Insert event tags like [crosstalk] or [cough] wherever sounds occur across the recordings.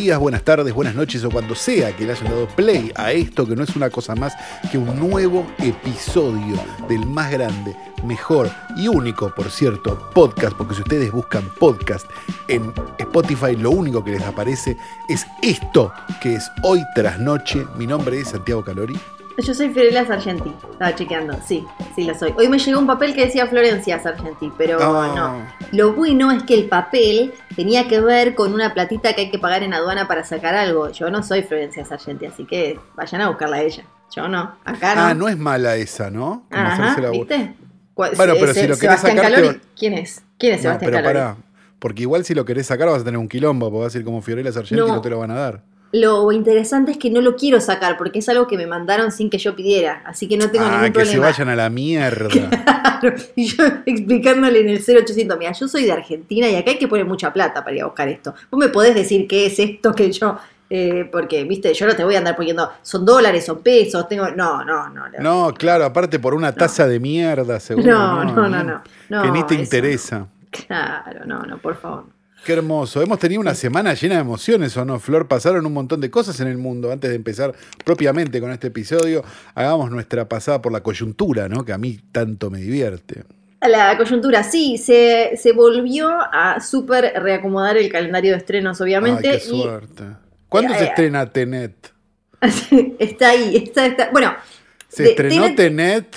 Días, buenas tardes, buenas noches o cuando sea que le hayan dado play a esto que no es una cosa más que un nuevo episodio del más grande, mejor y único, por cierto, podcast, porque si ustedes buscan podcast en Spotify, lo único que les aparece es esto que es hoy tras noche. Mi nombre es Santiago Calori. Yo soy Fiorella Sargenti, estaba chequeando, sí, sí la soy. Hoy me llegó un papel que decía Florencia Sargenti, pero Ah. no. Lo bueno es que el papel tenía que ver con una platita que hay que pagar en aduana para sacar algo. Yo no soy Florencia Sargenti, así que vayan a buscarla a ella. Yo no, acá no. Ah, no es mala esa, ¿no? Como Ajá, la ¿viste? ¿Cuál- Bueno, pero si lo querés Sebastián sacar, Calori, ¿Quién es? ¿Quién es No, Sebastián pero Calori? pará. Porque igual si lo querés sacar vas a tener un quilombo, porque vas a decir como Fiorella Sargenti No. no te lo van a dar. Lo interesante es que no lo quiero sacar porque es algo que me mandaron sin que yo pidiera, así que no tengo ah, ningún que se problema. vayan a la mierda. [laughs] Claro, y yo explicándole en el 0800, mira, yo soy de Argentina y acá hay que poner mucha plata para ir a buscar esto. Vos me podés decir qué es esto que yo, eh, porque, viste, yo no te voy a andar poniendo, son dólares, son pesos, tengo, no, no, no. No, No, claro, aparte por una taza de mierda, seguro. no, no, no, no, no, que ni te interesa. no. Claro, no, no, por favor. Qué hermoso. Hemos tenido una semana llena de emociones, ¿o no, Flor? Pasaron un montón de cosas en el mundo. Antes de empezar propiamente con este episodio, hagamos nuestra pasada por la coyuntura, ¿no? Que a mí tanto me divierte. La coyuntura, sí, se, se volvió a súper reacomodar el calendario de estrenos, obviamente. Ay, qué y suerte. ¿Cuándo Eh, se eh, estrena Tenet? [laughs] está ahí, está, está. Bueno, ¿Se de- estrenó Tenet- Tenet?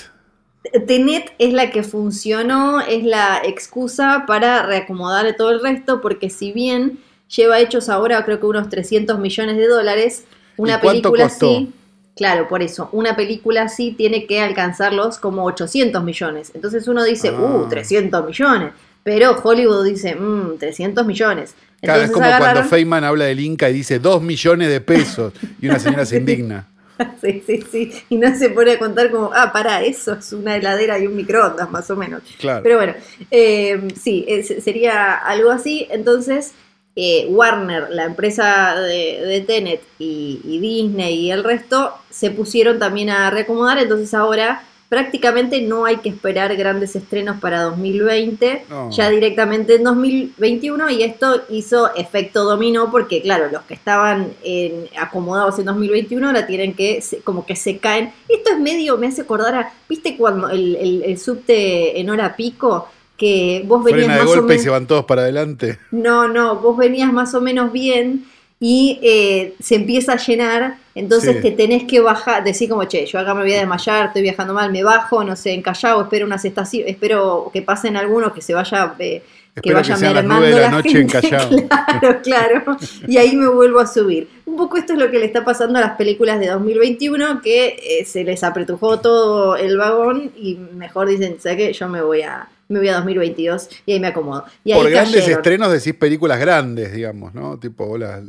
Tenet es la que funcionó, es la excusa para reacomodar todo el resto, porque si bien lleva hechos ahora creo que unos 300 millones de dólares, una ¿Y cuánto película costó? así, claro, por eso, una película así tiene que alcanzarlos como 800 millones. Entonces uno dice, Ah. uh, 300 millones, pero Hollywood dice, mmm, 300 millones. Claro, es como cuando Feynman habla del Inca y dice dos millones de pesos y una señora se [laughs] indigna. [laughs] Sí, sí, sí. Y no se pone a contar como, ah, para, eso es una heladera y un microondas, más o menos. Claro. Pero bueno, eh, sí, es- sería algo así. Entonces, eh, Warner, la empresa de, de Tenet y, y Disney y el resto se pusieron también a reacomodar. Entonces ahora prácticamente no hay que esperar grandes estrenos para 2020, No. ya directamente en 2021 y esto hizo efecto dominó porque claro, los que estaban en- acomodados en 2021 ahora tienen que, se- como que se caen. Esto es medio, me hace acordar a, ¿viste cuando el, el- el subte en hora pico? Que vos venías Frena de más o y se van todos para adelante. No, no, vos venías más o menos bien y eh, se empieza a llenar, entonces Sí. te tenés que bajar, decir como, che, yo acá me voy a desmayar, estoy viajando mal, me bajo, no sé, en Callao, espero unas estaciones, espero que pasen algunos, que se vaya... eh, que Espero que vaya sean las nueve de la la noche en gente, [laughs] Callao. Claro, claro. Y ahí me vuelvo a subir. Un poco esto es lo que le está pasando a las películas de 2021, que eh, se les apretujó todo el vagón y mejor dicen, ¿sabes qué? Yo me voy a, me voy a 2022 y ahí me acomodo. Y ahí Por grandes estrenos decís películas grandes, digamos, ¿no? Tipo, hola.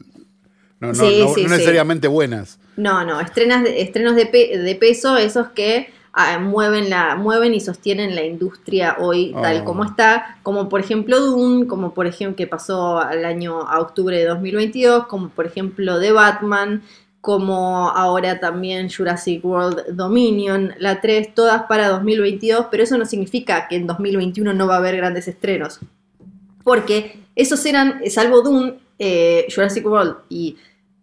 No, no, Sí, no, sí, no sí. necesariamente buenas. No, no, estrenas estrenos de, pe- de peso, esos que ah, mueven, la, mueven y sostienen la industria hoy tal Oh. como está, como por ejemplo Dune, como por ejemplo que pasó al año a octubre de 2022, como por ejemplo The Batman, como ahora también Jurassic World Dominion, la 3, todas para 2022, pero eso no significa que en 2021 no va a haber grandes estrenos, porque esos eran, salvo Dune, eh, Jurassic World y...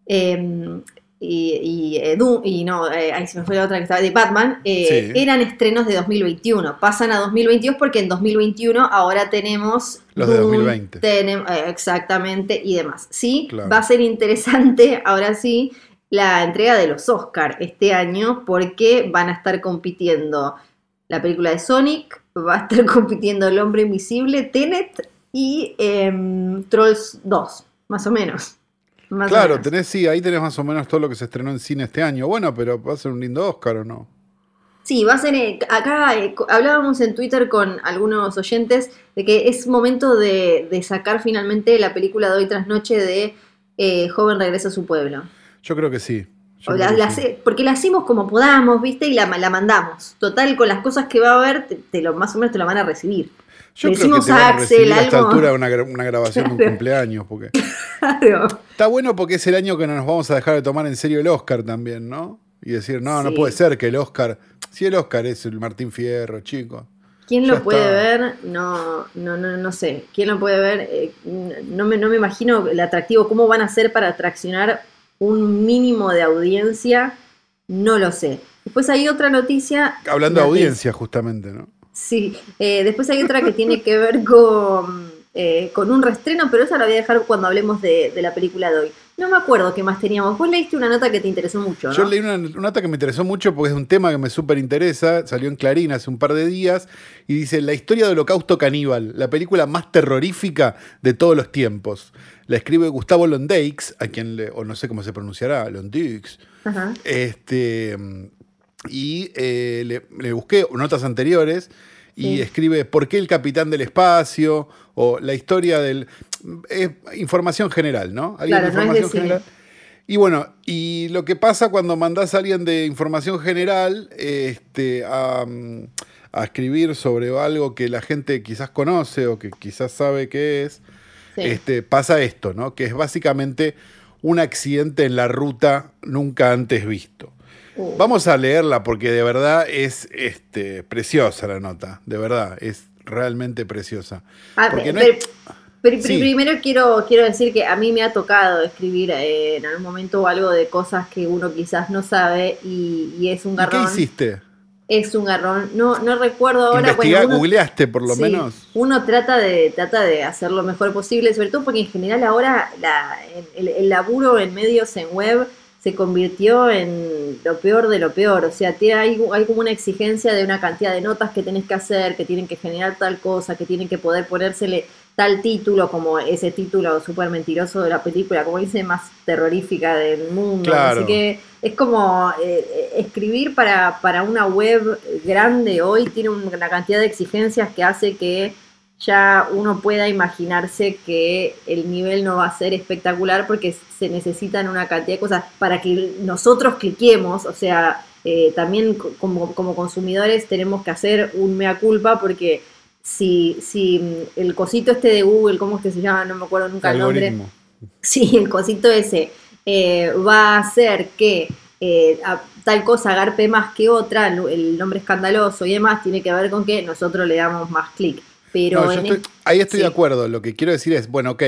em, y, y, Doom- y no, eh, ahí se me fue la otra que estaba de Batman, eh, Sí. eran estrenos de 2021. Pasan a 2022 porque en 2021 ahora tenemos Los de Dune, 2020. tenem- eh, exactamente y demás. Sí, Claro. va a ser interesante ahora sí la entrega de los Oscar este año porque van a estar compitiendo la película de Sonic, va a estar [laughs] compitiendo El Hombre Invisible, Tenet y em, Trolls 2, más o menos. Más Claro, tenés, sí, ahí tenés más o menos todo lo que se estrenó en cine este año. Bueno, pero va a ser un lindo Oscar o no. Sí, va a ser. eh, acá eh, hablábamos en Twitter con algunos oyentes de que es momento de, de sacar finalmente la película de hoy tras noche de eh, Joven regresa a su pueblo. Yo creo que sí. O la- la porque la hacemos como podamos, ¿viste? Y la, la mandamos. Total, con las cosas que va a haber, te, te lo, más o menos te lo van a recibir. Yo le creo que te van a Axel esta algo. altura una, una grabación de un [laughs] cumpleaños, porque [laughs] Claro. está bueno porque es el año que no nos vamos a dejar de tomar en serio el Oscar también, ¿no? Y decir, no, no puede ser que el Oscar, si el Oscar es el Martín Fierro, chico. ¿Quién lo puede está. ver? No, no, no, no sé. ¿Quién lo puede ver? Eh, no, me, no me imagino el atractivo. ¿Cómo van a hacer para atraccionar un mínimo de audiencia? No lo sé. Después hay otra noticia. Hablando de audiencia, justamente, ¿no? Sí, eh, después hay otra que tiene que ver con, eh, con un restreno, pero esa la voy a dejar cuando hablemos de, de la película de hoy. No me acuerdo qué más teníamos. Vos leíste una nota que te interesó mucho, ¿no? Yo leí una, una nota que me interesó mucho porque es un tema que me súper interesa. Salió en Clarín hace un par de días y dice: La historia del Holocausto Caníbal, la película más terrorífica de todos los tiempos. La escribe Gustavo Londeix, a quien le, o no sé cómo se pronunciará, Londeix. Ajá. Este, y eh, le, le busqué notas anteriores y Sí. escribe ¿Por qué el capitán del espacio? O la historia del... Es información general, ¿no? Claro, de no es de información general. Y bueno, y lo que pasa cuando mandás a alguien de información general este, a, mm, a escribir sobre algo que la gente quizás conoce o que quizás sabe qué es, Sí. este, pasa esto, ¿no? Que es básicamente un accidente en la ruta nunca antes visto. Uh, Vamos a leerla porque de verdad es este, preciosa la nota, de verdad, es realmente preciosa. Ah, porque no pero- es- pero- Sí. primero quiero, quiero decir que a mí me ha tocado escribir eh, en algún momento algo de cosas que uno quizás no sabe y, y es un ¿Y qué garrón. hiciste? Es un garrón. No, no recuerdo ahora. Bueno, uno- googleaste por lo Sí, menos. Uno trata de, trata de hacer lo mejor posible, sobre todo porque en general ahora la- el, el laburo en medios en web se convirtió en lo peor de lo peor. O sea, te- hay, hay como una exigencia de una cantidad de notas que tenés que hacer, que tienen que generar tal cosa, que tienen que poder ponérsele tal título, como ese título súper mentiroso de la película, como dice, más terrorífica del mundo. Claro. Así que es como eh, eh, escribir para, para una web grande hoy tiene una cantidad de exigencias que hace que ya uno pueda imaginarse que el nivel no va a ser espectacular porque se necesitan una cantidad de cosas para que nosotros cliquemos, o sea, eh, también co- como, como consumidores tenemos que hacer un mea culpa porque si, si mm, el cosito este de Google, ¿cómo es que se llama? No me acuerdo nunca el nombre. [laughs] Sí, el cosito ese eh, va a hacer que eh, a- tal cosa agarpe más que otra, el nombre escandaloso y demás, tiene que ver con que nosotros le damos más clic. Pero No, yo en estoy- es- ahí estoy sí. de acuerdo. Lo que quiero decir es, bueno, ok,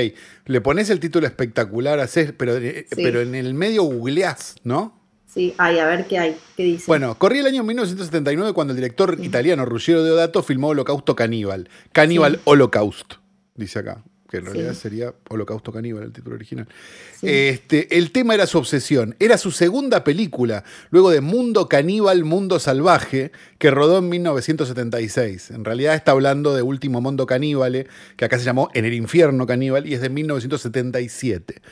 le pones el título espectacular, haces, pero, eh, Sí. pero en el medio googleás, ¿no? Sí, ay, a ver qué hay, qué dice. Bueno, corría el año 1979 cuando el director italiano Ruggiero Deodato filmó Holocausto Caníbal. Caníbal. Holocaust, dice acá. Que en Sí. realidad sería Holocausto Caníbal, el título original. Sí. Este, el tema era su obsesión. Era su segunda película, luego de Mundo Caníbal, Mundo Salvaje, que rodó en 1976. En realidad está hablando de Último Mundo Caníbale, que acá se llamó En el Infierno Caníbal, y es de 1977.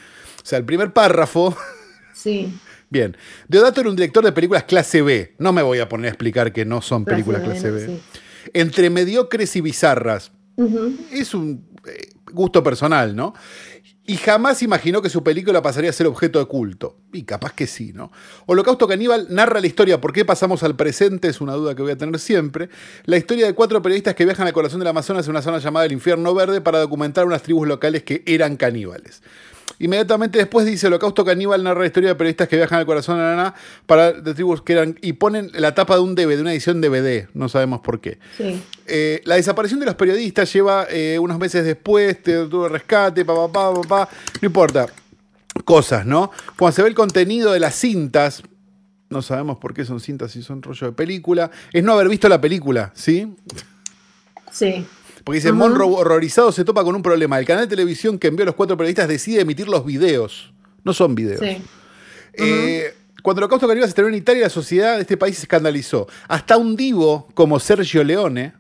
O sea, el primer párrafo [laughs] sí, Bien. Deodato era un director de películas clase B. No me voy a poner a explicar que no son películas Clase clase B, B. sí. Entre mediocres y bizarras. Es un eh, gusto personal, ¿no? Y jamás imaginó que su película pasaría a ser objeto de culto. Y capaz que sí, ¿no? Holocausto Caníbal narra la historia, ¿por qué pasamos al presente? Es una duda que voy a tener siempre. La historia de cuatro periodistas que viajan al corazón del Amazonas en una zona llamada el Infierno Verde para documentar unas tribus locales que eran caníbales. Inmediatamente después dice Holocausto Caníbal narra la historia de periodistas que viajan al corazón de la nana para de tribus que eran y ponen la tapa de un DVD, de una edición DVD, no sabemos por qué. sí. Eh, la desaparición de los periodistas lleva eh, unos meses después, te tuvo rescate, papá, papá, papá, no importa. Cosas, ¿no? Cuando se ve el contenido de las cintas, no sabemos por qué son cintas y son rollo de película, es no haber visto la película, ¿sí? Sí. Porque dice, Ujú. Monroe horrorizado se topa con un problema. El canal de televisión que envió a los cuatro periodistas decide emitir los videos. No son videos. Sí. Eh, Cuando el holocausto caníbal se estrenó en Italia, la sociedad de este país se escandalizó. Hasta un divo como Sergio Leone,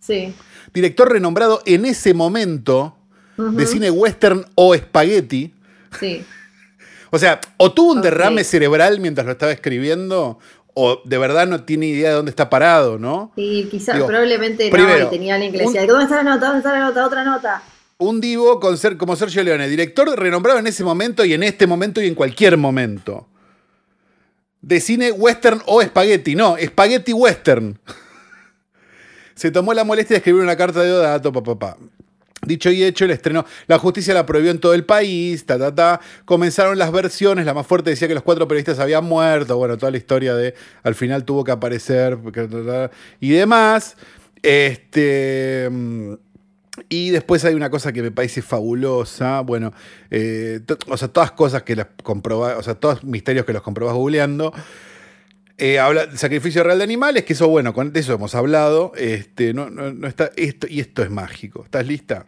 Sí. director renombrado en ese momento de cine western o spaghetti, Sí. [laughs] o sea, o tuvo un derrame cerebral mientras lo estaba escribiendo, o de verdad no tiene idea de dónde está parado, ¿no? Y quizás Digo, probablemente no, primero, y tenía alguien que decía, ¿dónde está la nota? ¿Dónde está la nota? Otra nota. Un divo con ser, como Sergio Leone, director renombrado en ese momento y en este momento y en cualquier momento. de cine western o espagueti. No, espagueti western. [laughs] Se tomó la molestia de escribir una carta de Odato, papá. Pa, pa. Dicho y hecho, el estreno, la justicia la prohibió en todo el país, ta, ta, ta. Comenzaron las versiones, la más fuerte decía que los cuatro periodistas habían muerto, bueno, toda la historia de al final tuvo que aparecer y demás. Este. Y después hay una cosa que me parece fabulosa. Bueno, eh, o sea, todas cosas que las comprobás, o sea, todos misterios que los comprobás googleando. Eh, habla sacrificio real de animales, que eso, bueno, con eso hemos hablado. Este, no, no, está, esto, y esto es mágico. ¿Estás lista?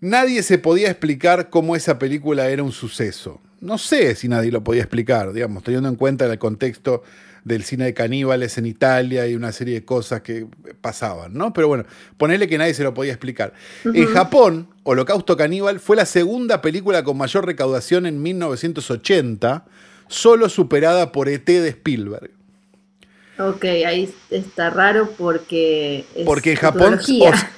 Nadie se podía explicar cómo esa película era un suceso. No sé si nadie lo podía explicar, digamos, teniendo en cuenta el contexto del cine de caníbales en Italia y una serie de cosas que pasaban, ¿no? Pero bueno, ponerle que nadie se lo podía explicar. En Japón, Holocausto Caníbal fue la segunda película con mayor recaudación en 1980 solo superada por ET de Spielberg. Ok, ahí está raro porque... porque en Japón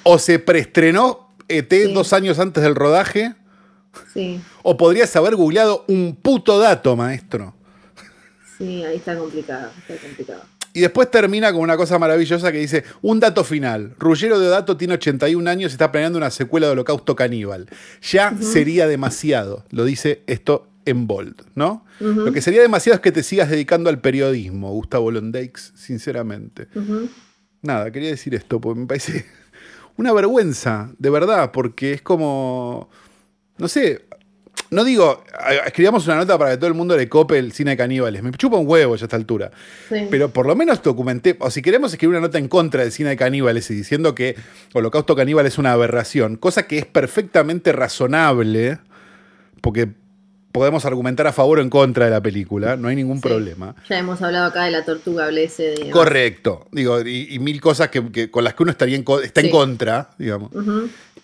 o, se preestrenó ET dos años antes del rodaje. Sí. O podrías haber googleado un puto dato, maestro. Sí, ahí está complicado, Y después termina con una cosa maravillosa que dice, un dato final. Ruggero de Dato tiene 81 años y está planeando una secuela de Holocausto Caníbal. Ya sería demasiado, lo dice esto en bold, ¿no? Lo que sería demasiado es que te sigas dedicando al periodismo, Gustavo Londeix, sinceramente. Nada, quería decir esto, porque me parece [laughs] una vergüenza, de verdad, porque es como, no sé, no digo, escribamos una nota para que todo el mundo le cope el cine de caníbales. Me chupa un huevo ya a esta altura. Pero por lo menos documenté, o si queremos escribir una nota en contra del cine de caníbales y diciendo que Holocausto Caníbal es una aberración, cosa que es perfectamente razonable, porque podemos argumentar a favor o en contra de la película, no hay ningún problema. Ya hemos hablado acá de la tortuga blese. Correcto, digo, y, mil cosas que, con las que uno estaría en, está en contra, digamos.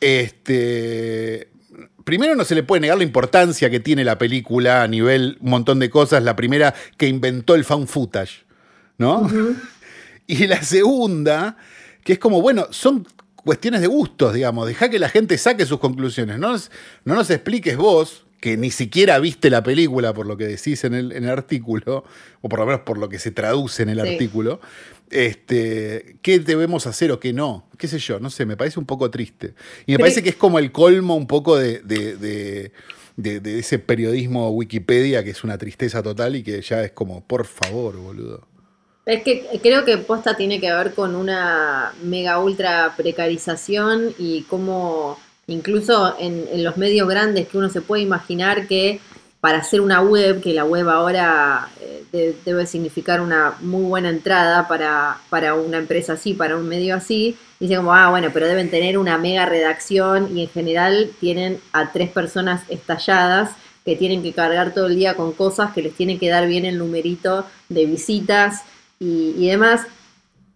Este. Primero no se le puede negar la importancia que tiene la película a nivel un montón de cosas. La primera que inventó el found footage, ¿no? [laughs] Y la segunda, que es como, bueno, son cuestiones de gustos, digamos. Deja que la gente saque sus conclusiones. No, no nos expliques vos que ni siquiera viste la película por lo que decís en el, artículo, o por lo menos por lo que se traduce en el artículo, este, qué debemos hacer o qué no, qué sé yo, no sé, me parece un poco triste. Y me parece que es como el colmo un poco de, de, ese periodismo Wikipedia que es una tristeza total y que ya es como, por favor, boludo. Es que creo que posta tiene que ver con una mega ultra precarización y cómo incluso en, los medios grandes que uno se puede imaginar que para hacer una web, que la web ahora eh, debe significar una muy buena entrada para, para, una empresa así, para un medio así, dicen como, ah, bueno, pero deben tener una mega redacción y en general tienen a tres personas estalladas que tienen que cargar todo el día con cosas, que les tienen que dar bien el numerito de visitas y, demás.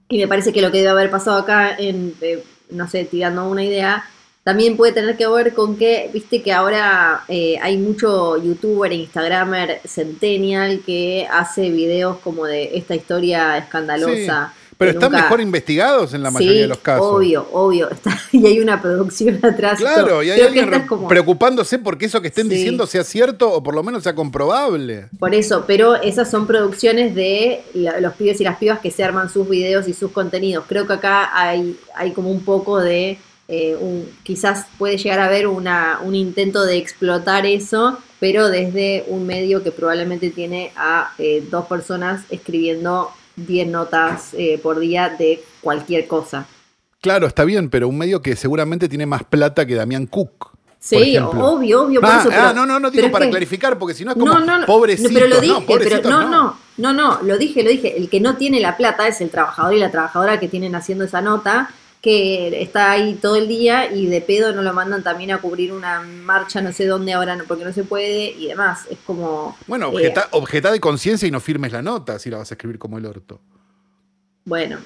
Y me parece que lo que debe haber pasado acá, en, eh, no sé, tirando una idea, también puede tener que ver con que, viste que ahora eh, hay mucho youtuber e instagramer centennial que hace videos como de esta historia escandalosa. Pero están mejor investigados en la mayoría de los casos. Obvio, obvio. [laughs] y hay una producción atrás. Claro, y hay alguien preocupándose porque eso que estén diciendo sea cierto o por lo menos sea comprobable. Por eso, pero esas son producciones de los pibes y las pibas que se arman sus videos y sus contenidos. Creo que acá hay, hay como un poco de eh, quizás puede llegar a haber una, un intento de explotar eso, pero desde un medio que probablemente tiene a eh, dos personas escribiendo 10 notas eh, por día de cualquier cosa. Claro, está bien, pero un medio que seguramente tiene más plata que Damián Cook. Sí, obvio, obvio. Ah, ah, no, no, no digo para clarificar, porque si no es como no, no, pobrecito. pero lo dije, pero no, no, no, no, lo dije, lo dije. El que no tiene la plata es el trabajador y la trabajadora que tienen haciendo esa nota que está ahí todo el día y de pedo no lo mandan también a cubrir una marcha no sé dónde ahora no, porque no se puede y demás. Es como... Bueno, eh, objeta, de conciencia y no firmes la nota si la vas a escribir como el orto. Bueno.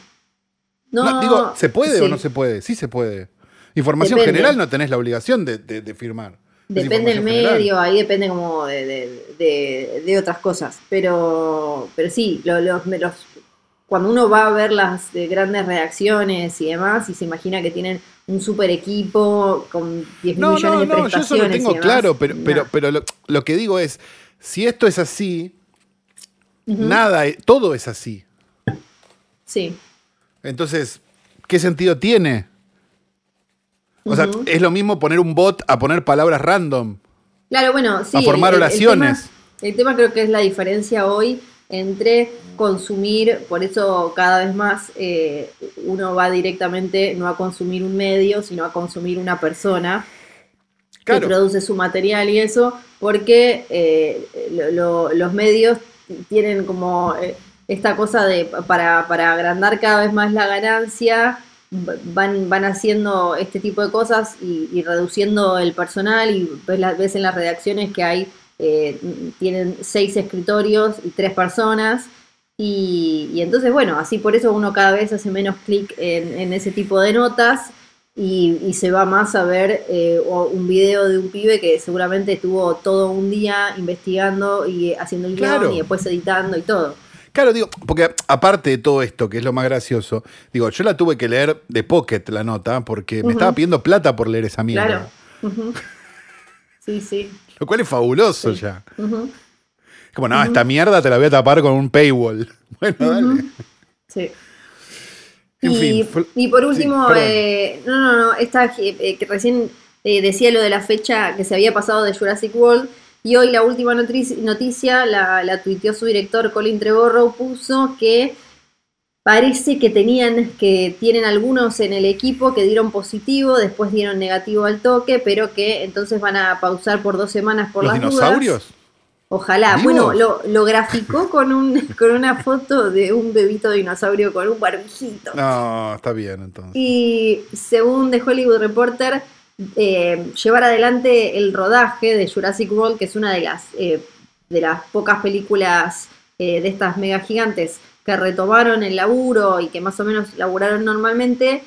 No, digo, ¿se puede o no se puede? Sí se puede. Información general no tenés la obligación de, firmar. Depende del medio, ahí depende como de, otras cosas. Pero, pero sí, los, los, cuando uno va a ver las eh, grandes reacciones y demás, y se imagina que tienen un super equipo con 10 no, millones no, de prestaciones. No, yo eso lo tengo claro, pero, pero, pero lo, que digo es, si esto es así, Nada, todo es así. Sí. Entonces, ¿qué sentido tiene? O sea, es lo mismo poner un bot a poner palabras random. Claro, bueno, sí. A formar oraciones. El tema, creo que es la diferencia hoy entre consumir, por eso cada vez más eh, uno va directamente no a consumir un medio, sino a consumir una persona que produce su material y eso, porque eh, los medios tienen como eh, esta cosa de para, para agrandar cada vez más la ganancia, van, van haciendo este tipo de cosas y, reduciendo el personal y ves, ves, en las redacciones que hay, eh, tienen seis escritorios y tres personas. Y, entonces, bueno, así por eso uno cada vez hace menos clic en, ese tipo de notas y, se va más a ver eh, un video de un pibe que seguramente estuvo todo un día investigando y haciendo el guion y después editando y todo. Claro, digo, porque aparte de todo esto, que es lo más gracioso, digo, yo la tuve que leer de pocket la nota, porque me estaba pidiendo plata por leer esa mierda. Claro. Sí, sí. Lo cual es fabuloso ya. Como, no, esta mierda te la voy a tapar con un paywall. [laughs] Bueno, dale. Sí. y, y, por último, eh, no, no, no, esta eh, que recién eh, decía lo de la fecha que se había pasado de Jurassic World, y hoy la última noticia la, la tuiteó su director Colin Trevorrow, puso que parece que tenían, que tienen algunos en el equipo que dieron positivo, después dieron negativo al toque, pero que entonces van a pausar por dos semanas por ¿Los las dinosaurios? Ojalá. Bueno, lo, lo, graficó con, un, [laughs] con una foto de un bebito dinosaurio con un barbijito. No, está bien entonces. Y según The Hollywood Reporter, eh, llevar adelante el rodaje de Jurassic World, que es una de las, eh, de las pocas películas eh, de estas mega gigantes que retomaron el laburo y que más o menos laburaron normalmente,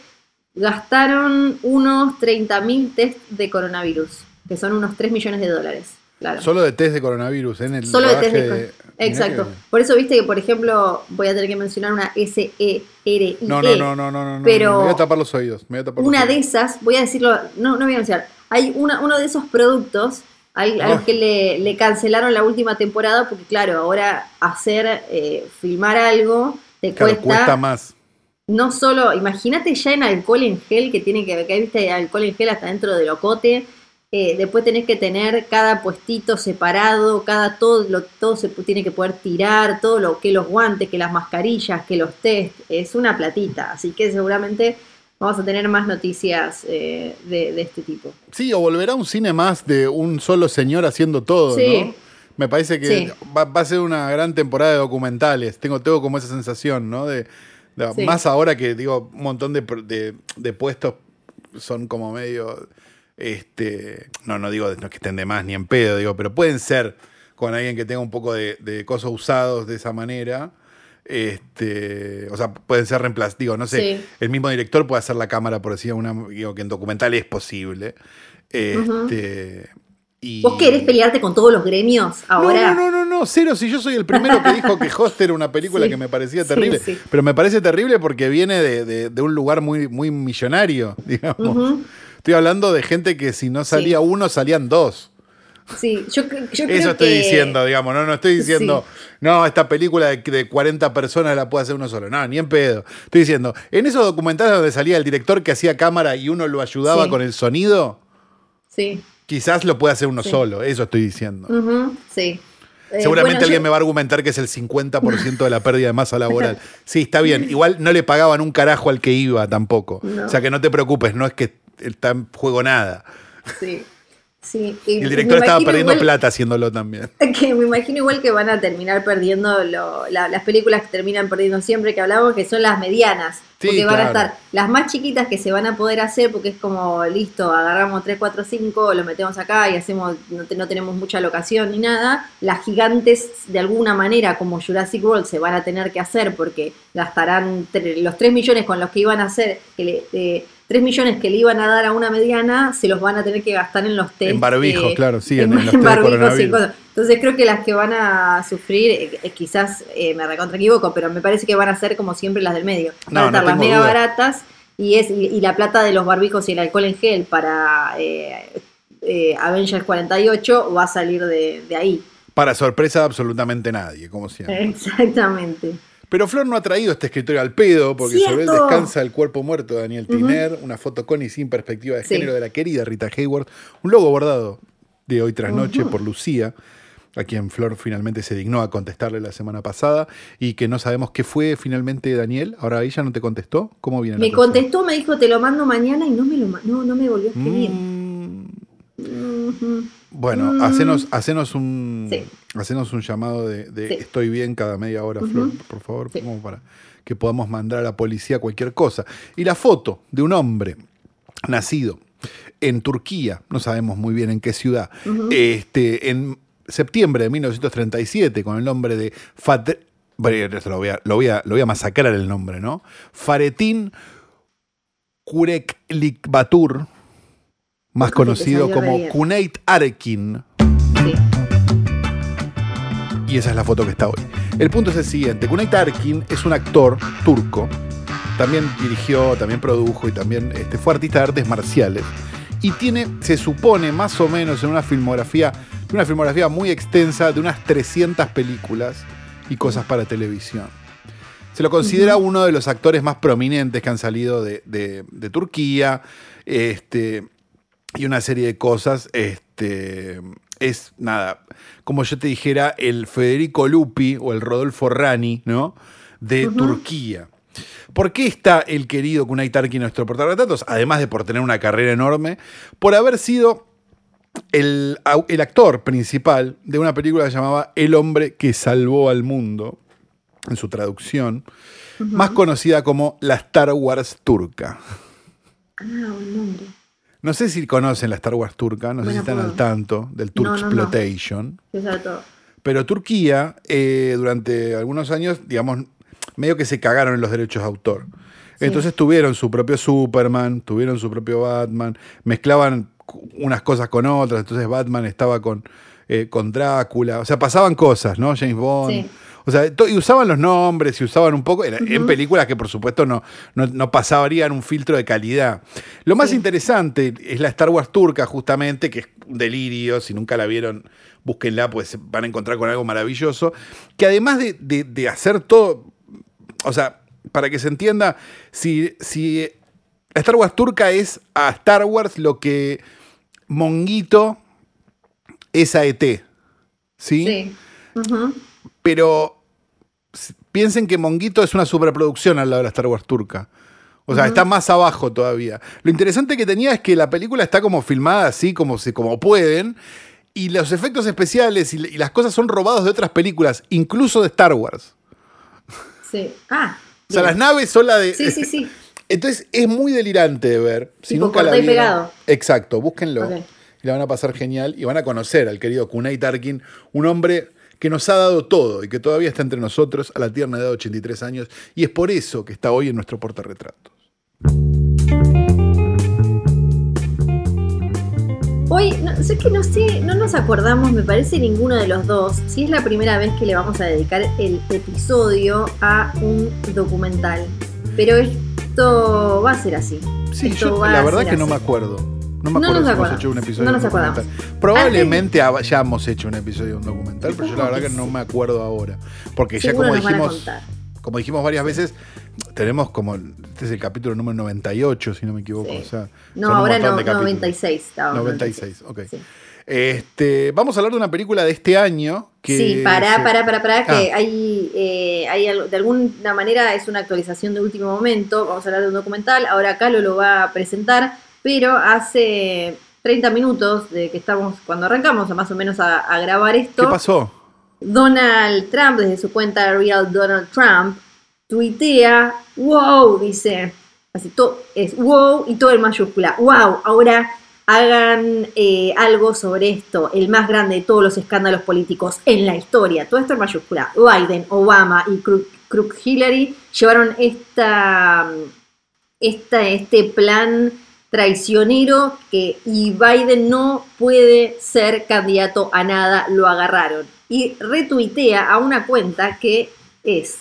gastaron unos 30.000 test de coronavirus, que son unos 3 millones de dólares. Solo de test de coronavirus, en el Solo de test de Exacto. Por eso viste que, por ejemplo, voy a tener que mencionar una S-E-R-I. No, no, no, no, no, no. Pero me voy a tapar los oídos. una de esas, voy a decirlo, no, no voy a mencionar. Hay una, uno de esos productos al, ah. que le, cancelaron la última temporada porque, claro, ahora hacer, eh, filmar algo te cuesta. cuesta más. No solo, imagínate ya en alcohol en gel que tiene que, que viste alcohol en gel hasta dentro del ocote eh, después tenés que tener cada puestito separado, cada todo, lo, todo se tiene que poder tirar, todo lo que los guantes, que las mascarillas, que los test, es una platita, así que seguramente vamos a tener más noticias eh, de, este tipo. Sí, o volverá un cine más de un solo señor haciendo todo, ¿no? Me parece que va, a ser una gran temporada de documentales. Tengo, tengo como esa sensación, ¿no? De, Más ahora que digo, un montón de, de puestos son como medio este, no, no digo que estén de más ni en pedo, digo, pero pueden ser con alguien que tenga un poco de, cosas usados de esa manera. Este, o sea, pueden ser reemplazados. Digo, no sé, el mismo director puede hacer la cámara, por decir una, digo, que en documental es posible. Este, ¿Vos querés pelearte con todos los gremios ahora? No, no, no, no, cero. Si yo soy el primero que dijo que [laughs] Hoster era una película que me parecía terrible. Pero me parece terrible porque viene de, un lugar muy, muy millonario, [laughs] digamos. Estoy hablando de gente que si no salía uno, salían dos. Sí, yo, yo Eso estoy diciendo, digamos, no, no estoy diciendo, no, esta película de, de, 40 personas la puede hacer uno solo. No, ni en pedo. Estoy diciendo, en esos documentales donde salía el director que hacía cámara y uno lo ayudaba con el sonido, sí. quizás lo puede hacer uno solo, eso estoy diciendo. sí. Eh, Seguramente alguien me va a argumentar que es el 50% de la pérdida de masa laboral. [laughs] Sí, está bien. Igual no le pagaban un carajo al que iba tampoco. O sea que no te preocupes, no es que está en juego nada. Sí. Sí, y, el director estaba perdiendo plata haciéndolo también. [laughs] Que me imagino igual que van a terminar perdiendo las películas que terminan perdiendo siempre que hablamos, que son las medianas. porque van a estar las más chiquitas que se van a poder hacer, porque es como, listo, agarramos 3, 4, 5, lo metemos acá y hacemos, no, tenemos mucha locación ni nada. Las gigantes, de alguna manera, como Jurassic World, se van a tener que hacer porque gastarán los 3 millones con los que iban a hacer, que le, eh, 3 millones que le iban a dar a una mediana se los van a tener que gastar en los test. En barbijos, claro, sí, en, en, [laughs] barbijos, Entonces creo que las que van a sufrir, eh, eh, quizás eh, me recontra equivoco, pero me parece que van a ser como siempre las del medio. Van a estar las mega baratas y, es, y, la plata de los barbijos y el alcohol en gel para Avengers 48 va a salir de, ahí. Para sorpresa de absolutamente nadie, como siempre. [laughs] Exactamente. Pero Flor no ha traído este escritorio al pedo, porque sobre él ¡Cierto! descansa el cuerpo muerto de Daniel Tiner, una foto con y sin perspectiva de género de la querida Rita Hayward, un logo bordado de hoy tras noche por Lucía, a quien Flor finalmente se dignó a contestarle la semana pasada, y que no sabemos qué fue finalmente Daniel. Ahora ella no te contestó. ¿Cómo viene Me contestó, me dijo, te lo mando mañana y no me lo no, no me volvió a escribir. Mm. Bueno, Mm. hacenos, hacenos un Sí. hacenos un llamado de, de Sí. estoy bien cada media hora. Flor, por favor, Sí. como para que podamos mandar a la policía cualquier cosa. Y la foto de un hombre nacido en Turquía, no sabemos muy bien en qué ciudad, este, en septiembre de 1937, con el nombre de Fat... Bueno, esto Lo voy, a, lo, voy a, lo voy a masacrar el nombre, ¿no? Faretin Kureklikbatur, más conocido como. Cuneit Arkin, Sí. y esa es la foto que está hoy. El punto es el siguiente: Cuneit Arkin es un actor turco, también dirigió, también produjo y también este, fue artista de artes marciales. Y tiene, se supone, más o menos en una filmografía, una filmografía muy extensa de unas 300 películas y cosas para televisión. Se lo considera uno de los actores más prominentes que han salido de, de- de Turquía. Este, y una serie de cosas. Este, es nada, como yo te dijera, el Federico Lupi o el Rodolfo Rani, ¿no? De Turquía. ¿Por qué está el querido Kunai Tarki nuestro portarretratos? Además de por tener una carrera enorme, por haber sido el, el actor principal de una película que se llamaba El hombre que salvó al mundo, en su traducción, más conocida como la Star Wars turca. Ah, buen nombre. No sé si conocen la Star Wars turca, no sé si están al tanto del No, no, no. Pero Turquía, eh, durante algunos años, digamos, medio que se cagaron en los derechos de autor. Sí. Entonces tuvieron su propio Superman, tuvieron su propio Batman, mezclaban unas cosas con otras, entonces Batman estaba con, eh, con Drácula, o sea, pasaban cosas, ¿no? James Bond. Sí. O sea, y usaban los nombres y usaban un poco, en, en películas que por supuesto no, no, no pasarían un filtro de calidad. Lo más Sí. interesante es la Star Wars turca, justamente, que es un delirio, si nunca la vieron, búsquenla, pues van a encontrar con algo maravilloso, que además de, de- de hacer todo, o sea, para que se entienda, si, si la Star Wars turca es a Star Wars lo que Monguito es a ET, ¿sí? Sí. Pero piensen que Monguito es una superproducción al lado de la Star Wars turca. O sea, está más abajo todavía. Lo interesante que tenía es que la película está como filmada así, como, se, como pueden, y los efectos especiales y, y las cosas son robados de otras películas, incluso de Star Wars. Sí. Ah. O sea, bien. las naves son las de... Sí, sí, sí. [laughs] Entonces es muy delirante de ver. Si Tipo nunca la corta y vieron- pegado. Exacto, búsquenlo. Y la van a pasar genial y van a conocer al querido Kunai Tarkin, un hombre que nos ha dado todo y que todavía está entre nosotros a la tierna edad de 83 años. Y es por eso que está hoy en nuestro portarretratos. Hoy, no, sé que no sé, no nos acordamos, me parece ninguno de los dos, si es la primera vez que le vamos a dedicar el episodio a un documental. Pero esto va a ser así. Sí, Esto yo la verdad que no me acuerdo. No me No acuerdo nos si hemos acordamos. hecho un episodio No de nos un acordamos. documental. Probablemente hayamos hecho un episodio de un documental, pero yo la verdad que no me acuerdo ahora. Porque ya como dijimos, como dijimos varias veces, tenemos como, este es el capítulo número 98, si no me equivoco. Sí. O sea, No, ahora no, de capítulos. 96 estaba. 96, ok. Sí. Este, vamos a hablar de una película de este año que Sí, pará, se- pará, pará, pará, que Ah. hay, eh, hay algo- de alguna manera es una actualización de último momento. Vamos a hablar de un documental. Ahora Calo lo va a presentar, pero hace 30 minutos de que estamos, cuando arrancamos más o menos a, a grabar esto, ¿Qué pasó? Donald Trump, desde su cuenta Real Donald Trump, tuitea, wow, dice, así todo es wow y todo en mayúscula, wow, ahora hagan eh, algo sobre esto, el más grande de todos los escándalos políticos en la historia, todo esto en mayúscula, Biden, Obama y Crook, Crook Hillary llevaron esta, esta, este plan traicionero que y Biden no puede ser candidato a nada, lo agarraron. Y retuitea a una cuenta que es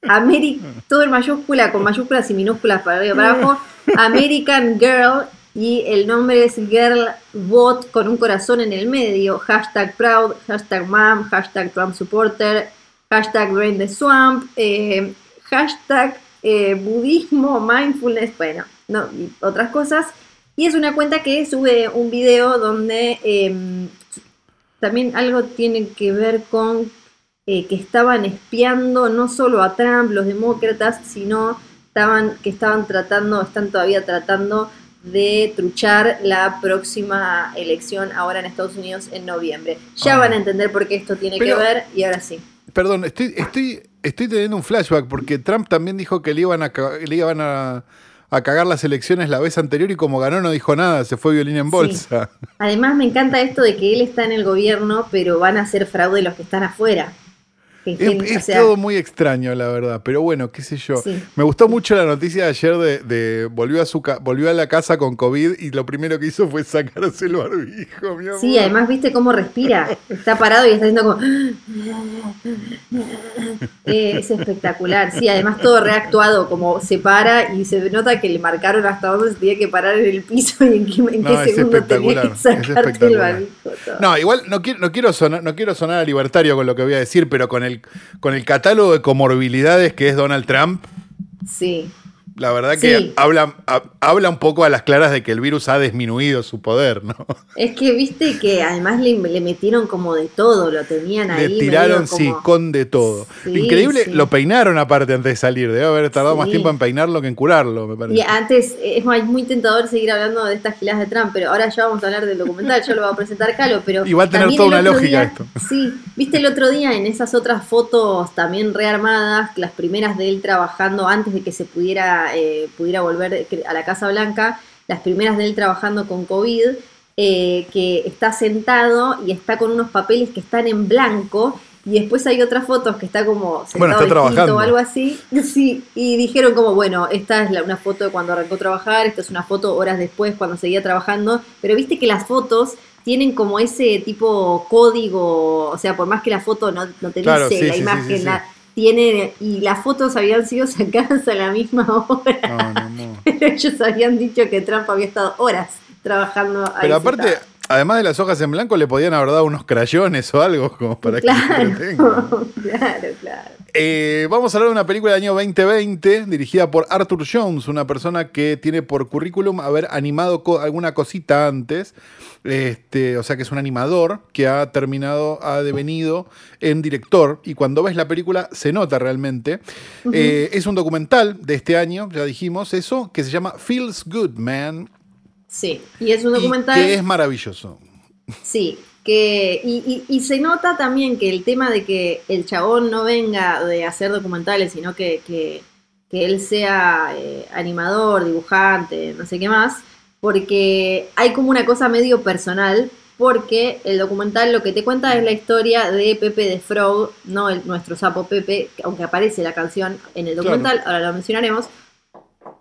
Ameri [laughs] todo en mayúscula, con mayúsculas y minúsculas para arriba y para abajo, American Girl y el nombre es GirlBot con un corazón en el medio, hashtag proud, hashtag mom, hashtag Trump supporter, hashtag Drain the Swamp, eh, hashtag eh, budismo, mindfulness, bueno, no, y otras cosas. Y es una cuenta que sube un video donde em, también algo tiene que ver con eh, que estaban espiando no solo a Trump, los demócratas, sino estaban, que estaban tratando, están todavía tratando de truchar la próxima elección ahora en Estados Unidos en noviembre. Ya Ah. van a entender por qué esto tiene Pero- que ver y ahora sí. Perdón, estoy, estoy, estoy teniendo un flashback porque Trump también dijo que le iban a, le iban a, a cagar las elecciones la vez anterior y como ganó no dijo nada, se fue violín en bolsa. [laughs] Además me encanta esto de que él está en el gobierno, pero van a hacer fraude los que están afuera. Es, sea, todo muy extraño, la verdad, pero bueno, qué sé yo. Sí. Me gustó mucho la noticia de ayer de, de volvió a su volvió a la casa con COVID y lo primero que hizo fue sacarse el barbijo, mi amor. Sí, además viste cómo respira. Está parado y está haciendo como. [laughs] Eh, es espectacular. Sí, además todo reactuado, como se para y se nota que le marcaron hasta dónde se tenía que parar en el piso y en qué, en No, qué es segundo tenía que sacarte el barbijo. todo. No, igual no quiero, no quiero sonar, no quiero sonar a libertario con lo que voy a decir, pero con el, con el catálogo de comorbilidades que es Donald Trump, Sí. La verdad que Sí. habla, ha- habla un poco a las claras de que el virus ha disminuido su poder, ¿no? Es que viste que además le, le metieron como de todo, lo tenían ahí. Le tiraron, medio sí, como- con de todo. Sí, Increíble, sí. lo peinaron aparte antes de salir. Debe haber tardado más tiempo en peinarlo que en curarlo, me parece. Y antes es muy, tentador seguir hablando de estas giladas de Trump, pero ahora ya vamos a hablar del documental, yo lo voy a presentar Calo, pero Y va a tener toda una lógica día- esto. Sí, viste el otro día en esas otras fotos también rearmadas, las primeras de él trabajando antes de que se pudiera, eh, pudiera volver a la Casa Blanca, las primeras de él trabajando con COVID, eh, que está sentado y está con unos papeles que están en blanco. Y después hay otras fotos que está como sentado Bueno, está trabajando. o algo así. [laughs] Sí, y dijeron como, bueno, esta es la- una foto de cuando arrancó a trabajar, esta es una foto horas después cuando seguía trabajando, pero viste que las fotos tienen como ese tipo código, o sea, por más que la foto no, no te Claro, dice sí, la sí, imagen, sí, la- tiene, y las fotos habían sido sacadas a la misma hora, No, no, no. [laughs] pero ellos habían dicho que Trump había estado horas trabajando ahí Pero aparte, además de las hojas en blanco, le podían haber dado unos crayones o algo como para que se Claro, [laughs] claro, claro. Eh, vamos a hablar de una película del año 2020 dirigida por Arthur Jones, una persona que tiene por currículum haber animado co- alguna cosita antes. Este, o sea que es un animador que ha terminado, ha devenido en director. Y cuando ves la película se nota realmente. Eh, es un documental de este año, ya dijimos eso, que se llama Feels Good Man. Sí, y es un y documental... que es maravilloso. Sí, que, y, y- y se nota también que el tema de que el chabón no venga de hacer documentales, sino que, que- que él sea eh, animador, dibujante, no sé qué más, porque hay como una cosa medio personal, porque el documental lo que te cuenta es la historia de Pepe de Frog, no el, nuestro sapo Pepe, aunque aparece la canción en el documental, ahora lo mencionaremos,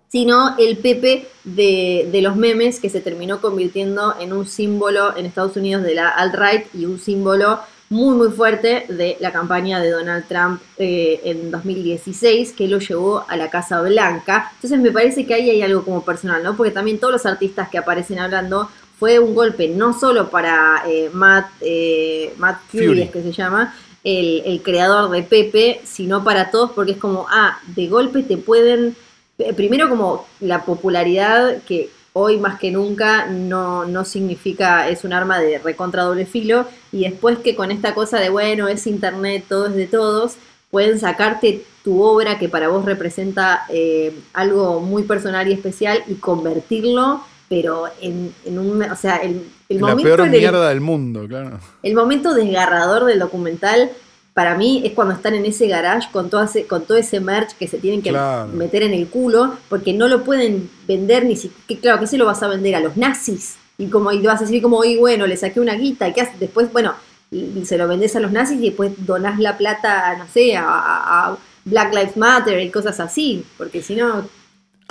sino el Pepe de, de los memes que se terminó convirtiendo en un símbolo en Estados Unidos de la alt-right y un símbolo muy muy fuerte de la campaña de Donald Trump eh, en 2016 que lo llevó a la Casa Blanca. Entonces me parece que ahí hay algo como personal, ¿no? Porque también todos los artistas que aparecen hablando fue un golpe no solo para eh, Matt, eh, Matt Fury, Fury. es que se llama, el, el creador de Pepe, sino para todos porque es como, ah, de golpe te pueden eh, primero como la popularidad que hoy más que nunca no, no significa, es un arma de recontra doble filo, y después que con esta cosa de, bueno, es internet, todo es de todos, pueden sacarte tu obra que para vos representa eh, algo muy personal y especial y convertirlo, pero en, en un, o sea, el, el la momento peor en el- mierda del mundo, claro. el momento desgarrador del documental para mí es cuando están en ese garage con todo ese, con todo ese merch que se tienen que Claro. meter en el culo porque no lo pueden vender ni siquiera, claro, que se lo vas a vender a los nazis y como y vas a decir como, oye, bueno, le saqué una guita y qué haces después, bueno, y, se lo vendes a los nazis y después donás la plata, no sé, a- a Black Lives Matter y cosas así, porque si no...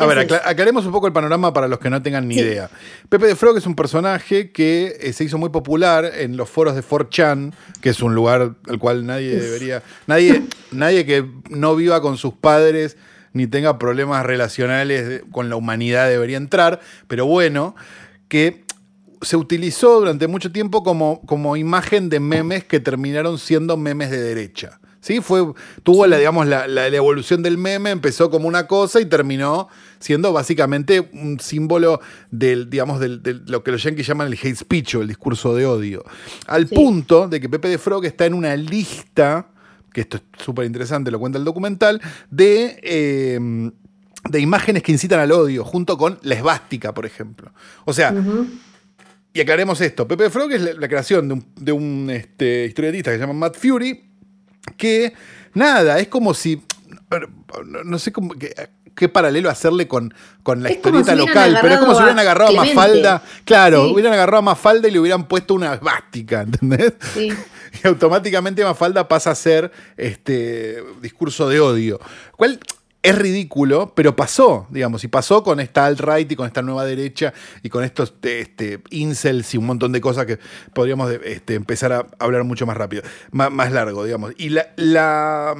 ¿qué A ver, aclaremos un poco el panorama para los que no tengan ni Sí. idea. Pepe de Frog es un personaje que eh, se hizo muy popular en los foros de 4chan, que es un lugar al cual nadie debería. Nadie, nadie que no viva con sus padres ni tenga problemas relacionales con la humanidad debería entrar, pero bueno, que se utilizó durante mucho tiempo como, como imagen de memes que terminaron siendo memes de derecha. ¿Sí? Fue, tuvo la, digamos, la, la, evolución del meme, empezó como una cosa y terminó siendo básicamente un símbolo del, digamos, del, lo que los yankees llaman el hate speech o el discurso de odio. Al punto de que Pepe de Frog está en una lista, que esto es súper interesante, lo cuenta el documental, de. Eh, de imágenes que incitan al odio, junto con la esvástica, por ejemplo. O sea, y aclaremos esto: Pepe Frog es la, creación de un, de un este, historietista que se llama Matt Fury, que nada, es como si. No sé cómo. qué paralelo hacerle con, con la historieta local, pero es como si hubieran agarrado a Mafalda. Claro, hubieran agarrado a Mafalda y le hubieran puesto una esvástica, [laughs] ¿entendés? Sí. Y automáticamente Mafalda pasa a ser este discurso de odio. ¿Cuál? Es ridículo, pero pasó, digamos, y pasó con esta alt-right y con esta nueva derecha y con estos este, incels y un montón de cosas que podríamos este, empezar a hablar mucho más rápido, más, largo, digamos. Y la, la,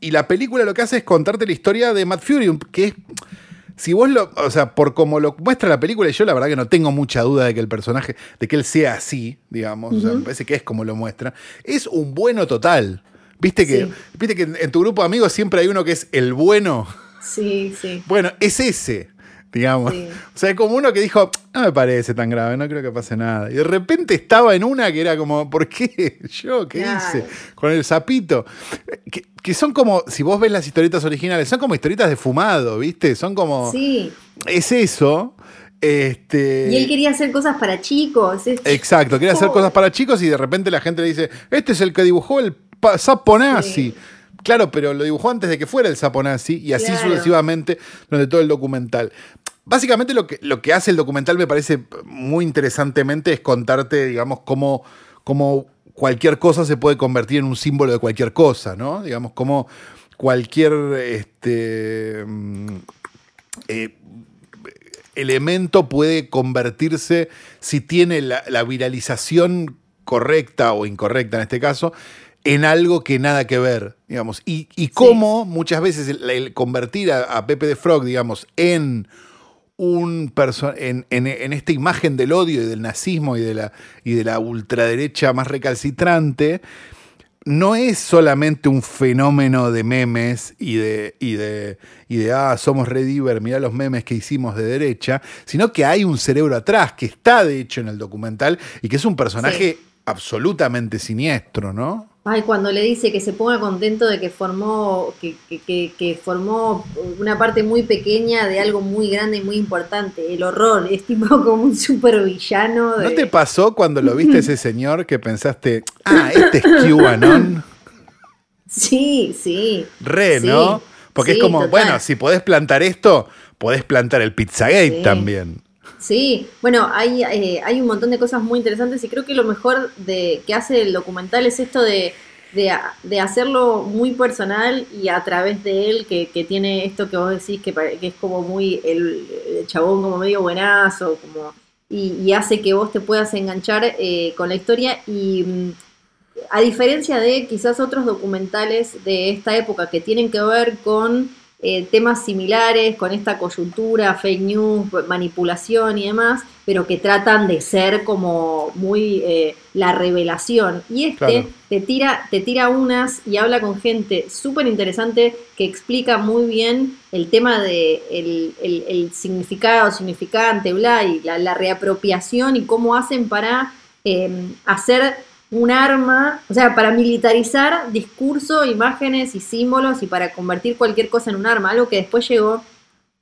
y la película lo que hace es contarte la historia de Matt Fury, que es si vos lo, o sea, por como lo muestra la película, y yo la verdad que no tengo mucha duda de que el personaje, de que él sea así, digamos, o sea, me parece que es como lo muestra, es un bueno total. Viste que, viste que en tu grupo de amigos siempre hay uno que es el bueno. Sí, sí. [laughs] Bueno, es ese, digamos. O sea, es como uno que dijo, no me parece tan grave, no creo que pase nada. Y de repente estaba en una que era como, ¿por qué? [laughs] ¿Yo qué hice? Con el sapito. Que, son como, si vos ves las historietas originales, son como historietas de fumado, ¿viste? Son como. Sí. Es eso. Este... Y él quería hacer cosas para chicos. Exacto, quería hacer cosas para chicos y de repente la gente le dice, este es el que dibujó el sapo nazi. Claro, pero lo dibujó antes de que fuera el sapo nazi y así sucesivamente durante todo el documental. Básicamente lo que, lo que hace el documental me parece muy interesantemente es contarte, digamos, cómo, cómo cualquier cosa se puede convertir en un símbolo de cualquier cosa, ¿no? Digamos, cómo cualquier este, mm, eh, elemento puede convertirse, si tiene la, la viralización correcta o incorrecta en este caso, en algo que nada que ver, digamos. Y, y cómo muchas veces el, convertir a, Pepe de Frog, digamos, en un en, en, esta imagen del odio y del nazismo y de la, y de la ultraderecha más recalcitrante, no es solamente un fenómeno de memes y de, y de, y de ah, somos Rediver, mirá los memes que hicimos de derecha, sino que hay un cerebro atrás que está de hecho en el documental y que es un personaje absolutamente siniestro, ¿no? Ay, cuando le dice que se ponga contento de que formó, que, que, que, formó una parte muy pequeña de algo muy grande y muy importante. El horror, es tipo [laughs] como un supervillano. ¿No te pasó cuando lo viste ese señor que pensaste, ah, este es QAnon? [laughs] Sí, sí. Re, ¿no? Porque es como, bueno, si podés plantar esto, podés plantar el Pizzagate también. Sí, bueno, hay, eh, hay un montón de cosas muy interesantes y creo que lo mejor de que hace el documental es esto de, de, hacerlo muy personal y a través de él, que, que tiene esto que vos decís, que, que es como muy el, chabón como medio buenazo, como, y, hace que vos te puedas enganchar eh, con la historia y mm, a diferencia de quizás otros documentales de esta época que tienen que ver con eh, temas similares con esta coyuntura, fake news, manipulación y demás, pero que tratan de ser como muy eh, la revelación. Y este te, tira, te tira unas y habla con gente súper interesante que explica muy bien el tema de el, significado, significante, bla, y la, reapropiación y cómo hacen para eh, hacer un arma, o sea, para militarizar discurso, imágenes y símbolos y para convertir cualquier cosa en un arma, algo que después llegó,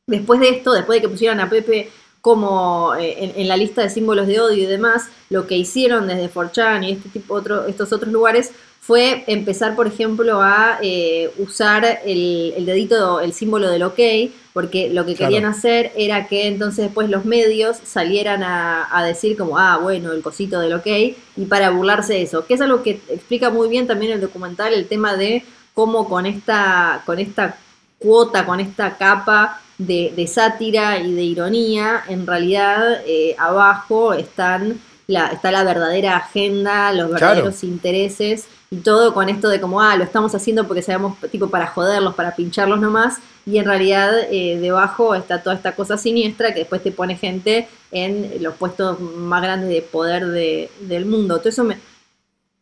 después de esto, después de que pusieran a Pepe como eh, en, la lista de símbolos de odio y demás, lo que hicieron desde Forchan y este tipo otro, estos otros lugares fue empezar, por ejemplo, a eh, usar el, el, dedito, el símbolo del OK, porque lo que querían hacer era que entonces después los medios salieran a, decir como, ah, bueno, el cosito del OK, y para burlarse de eso, que es algo que explica muy bien también el documental, el tema de cómo con esta, con esta cuota, con esta capa de, sátira y de ironía, en realidad eh, abajo están la, está la verdadera agenda, los verdaderos intereses y todo con esto de como, ah, lo estamos haciendo porque sabemos, tipo, para joderlos, para pincharlos nomás, y en realidad eh, debajo está toda esta cosa siniestra que después te pone gente en los puestos más grandes de poder del mundo. Todo eso me,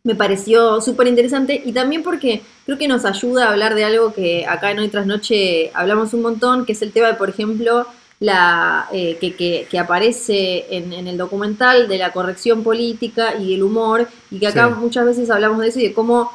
me pareció súper interesante y también porque creo que nos ayuda a hablar de algo que acá en Hoy Tras Noche hablamos un montón, que es el tema de, por ejemplo, la, eh, que, aparece en, el documental de la corrección política y el humor, y que acá muchas veces hablamos de eso y de cómo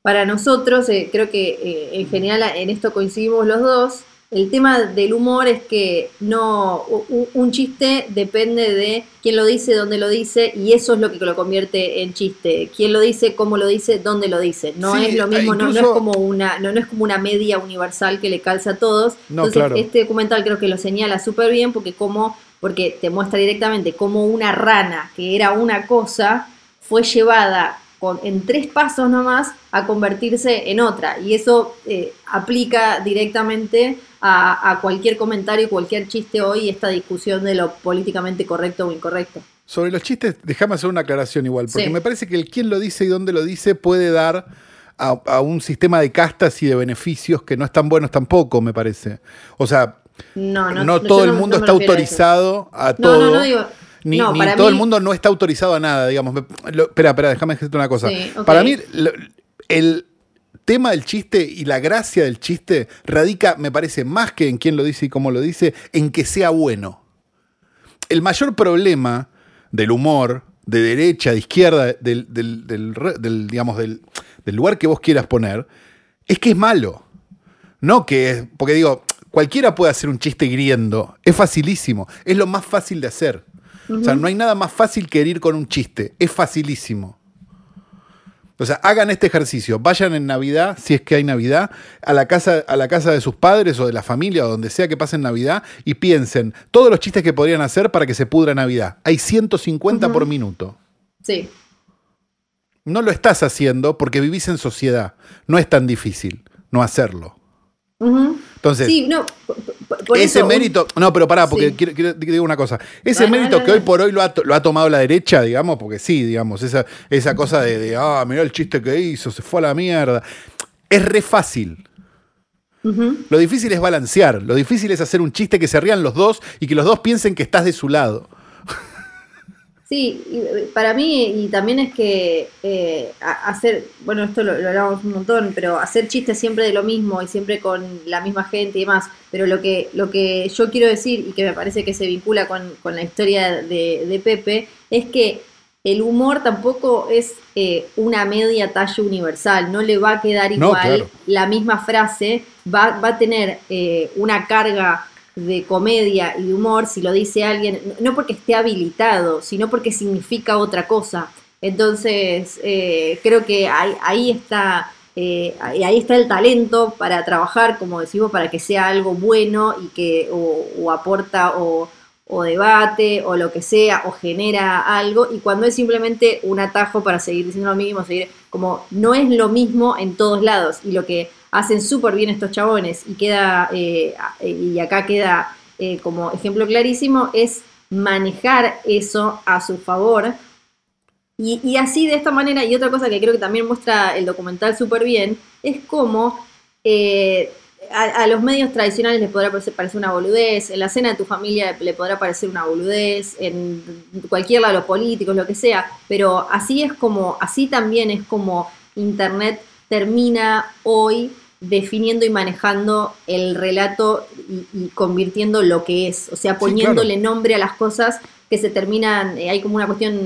para nosotros, eh, creo que eh, en general en esto coincidimos los dos, el tema del humor es que no un, chiste depende de quién lo dice, dónde lo dice y eso es lo que lo convierte en chiste. Quién lo dice, cómo lo dice, dónde lo dice. No es lo mismo, no, es como una no, no, es como una media universal que le calza a todos. Entonces, este documental creo que lo señala súper bien porque como porque te muestra directamente cómo una rana que era una cosa fue llevada en tres pasos nomás a convertirse en otra. Y eso eh, aplica directamente a, cualquier comentario, cualquier chiste hoy, esta discusión de lo políticamente correcto o incorrecto. Sobre los chistes, déjame hacer una aclaración igual, porque me parece que el quién lo dice y dónde lo dice puede dar a, un sistema de castas y de beneficios que no están buenos tampoco, me parece. O sea, no, todo el mundo está autorizado a, todo. No, no, digo ni, todo el mundo no está autorizado a nada, digamos. espera, espera, déjame decirte una cosa. Para mí, el tema del chiste y la gracia del chiste radica, me parece, más que en quién lo dice y cómo lo dice, en que sea bueno. El mayor problema del humor, de derecha, de izquierda, del, digamos, del, lugar que vos quieras poner, es que es malo. No que es. Porque digo, cualquiera puede hacer un chiste griendo. Es facilísimo. Es lo más fácil de hacer. O sea, no hay nada más fácil que herir con un chiste. Es facilísimo. O sea, hagan este ejercicio. Vayan en Navidad, si es que hay Navidad, a la casa, a la casa de sus padres o de la familia o donde sea que pasen Navidad y piensen todos los chistes que podrían hacer para que se pudra Navidad. Hay 150 por minuto. Sí. No lo estás haciendo porque vivís en sociedad. No es tan difícil no hacerlo. Entonces, ese mérito, no, pero pará, porque quiero, digo una cosa. Ese mérito que hoy por hoy lo ha, tomado la derecha, digamos, porque sí, digamos, esa, esa cosa de, ah, mirá el chiste que hizo, se fue a la mierda. Es re fácil. Lo difícil es balancear, lo difícil es hacer un chiste que se rían los dos y que los dos piensen que estás de su lado. Sí, eh, para mí, y también es que eh, hacer, bueno, esto lo, lo, hablamos un montón, pero hacer chistes siempre de lo mismo y siempre con la misma gente y demás, pero lo que, lo que yo quiero decir y que me parece que se vincula con, la historia de, Pepe, es que el humor tampoco es eh, una media talla universal, no le va a quedar igual la misma frase, va, va a tener una carga de comedia y de humor si lo dice alguien, no porque esté habilitado, sino porque significa otra cosa. Entonces, eh, creo que ahí, está, eh, ahí está el talento para trabajar, como decimos, para que sea algo bueno y que o, aporta o, o, debate o lo que sea, o genera algo, y cuando es simplemente un atajo para seguir diciendo lo mismo, seguir como no es lo mismo en todos lados, y lo que hacen súper bien estos chabones y queda, eh, y acá queda eh, como ejemplo clarísimo, es manejar eso a su favor. Y, así de esta manera, y otra cosa que creo que también muestra el documental súper bien, es cómo eh, a, los medios tradicionales les podrá parecer, una boludez, en la cena de tu familia le podrá parecer una boludez, en cualquier lado los políticos, lo que sea, pero así es como, así también es como Internet termina hoy definiendo y manejando el relato y, convirtiendo lo que es, o sea, poniéndole nombre a las cosas que se terminan, eh, hay como una cuestión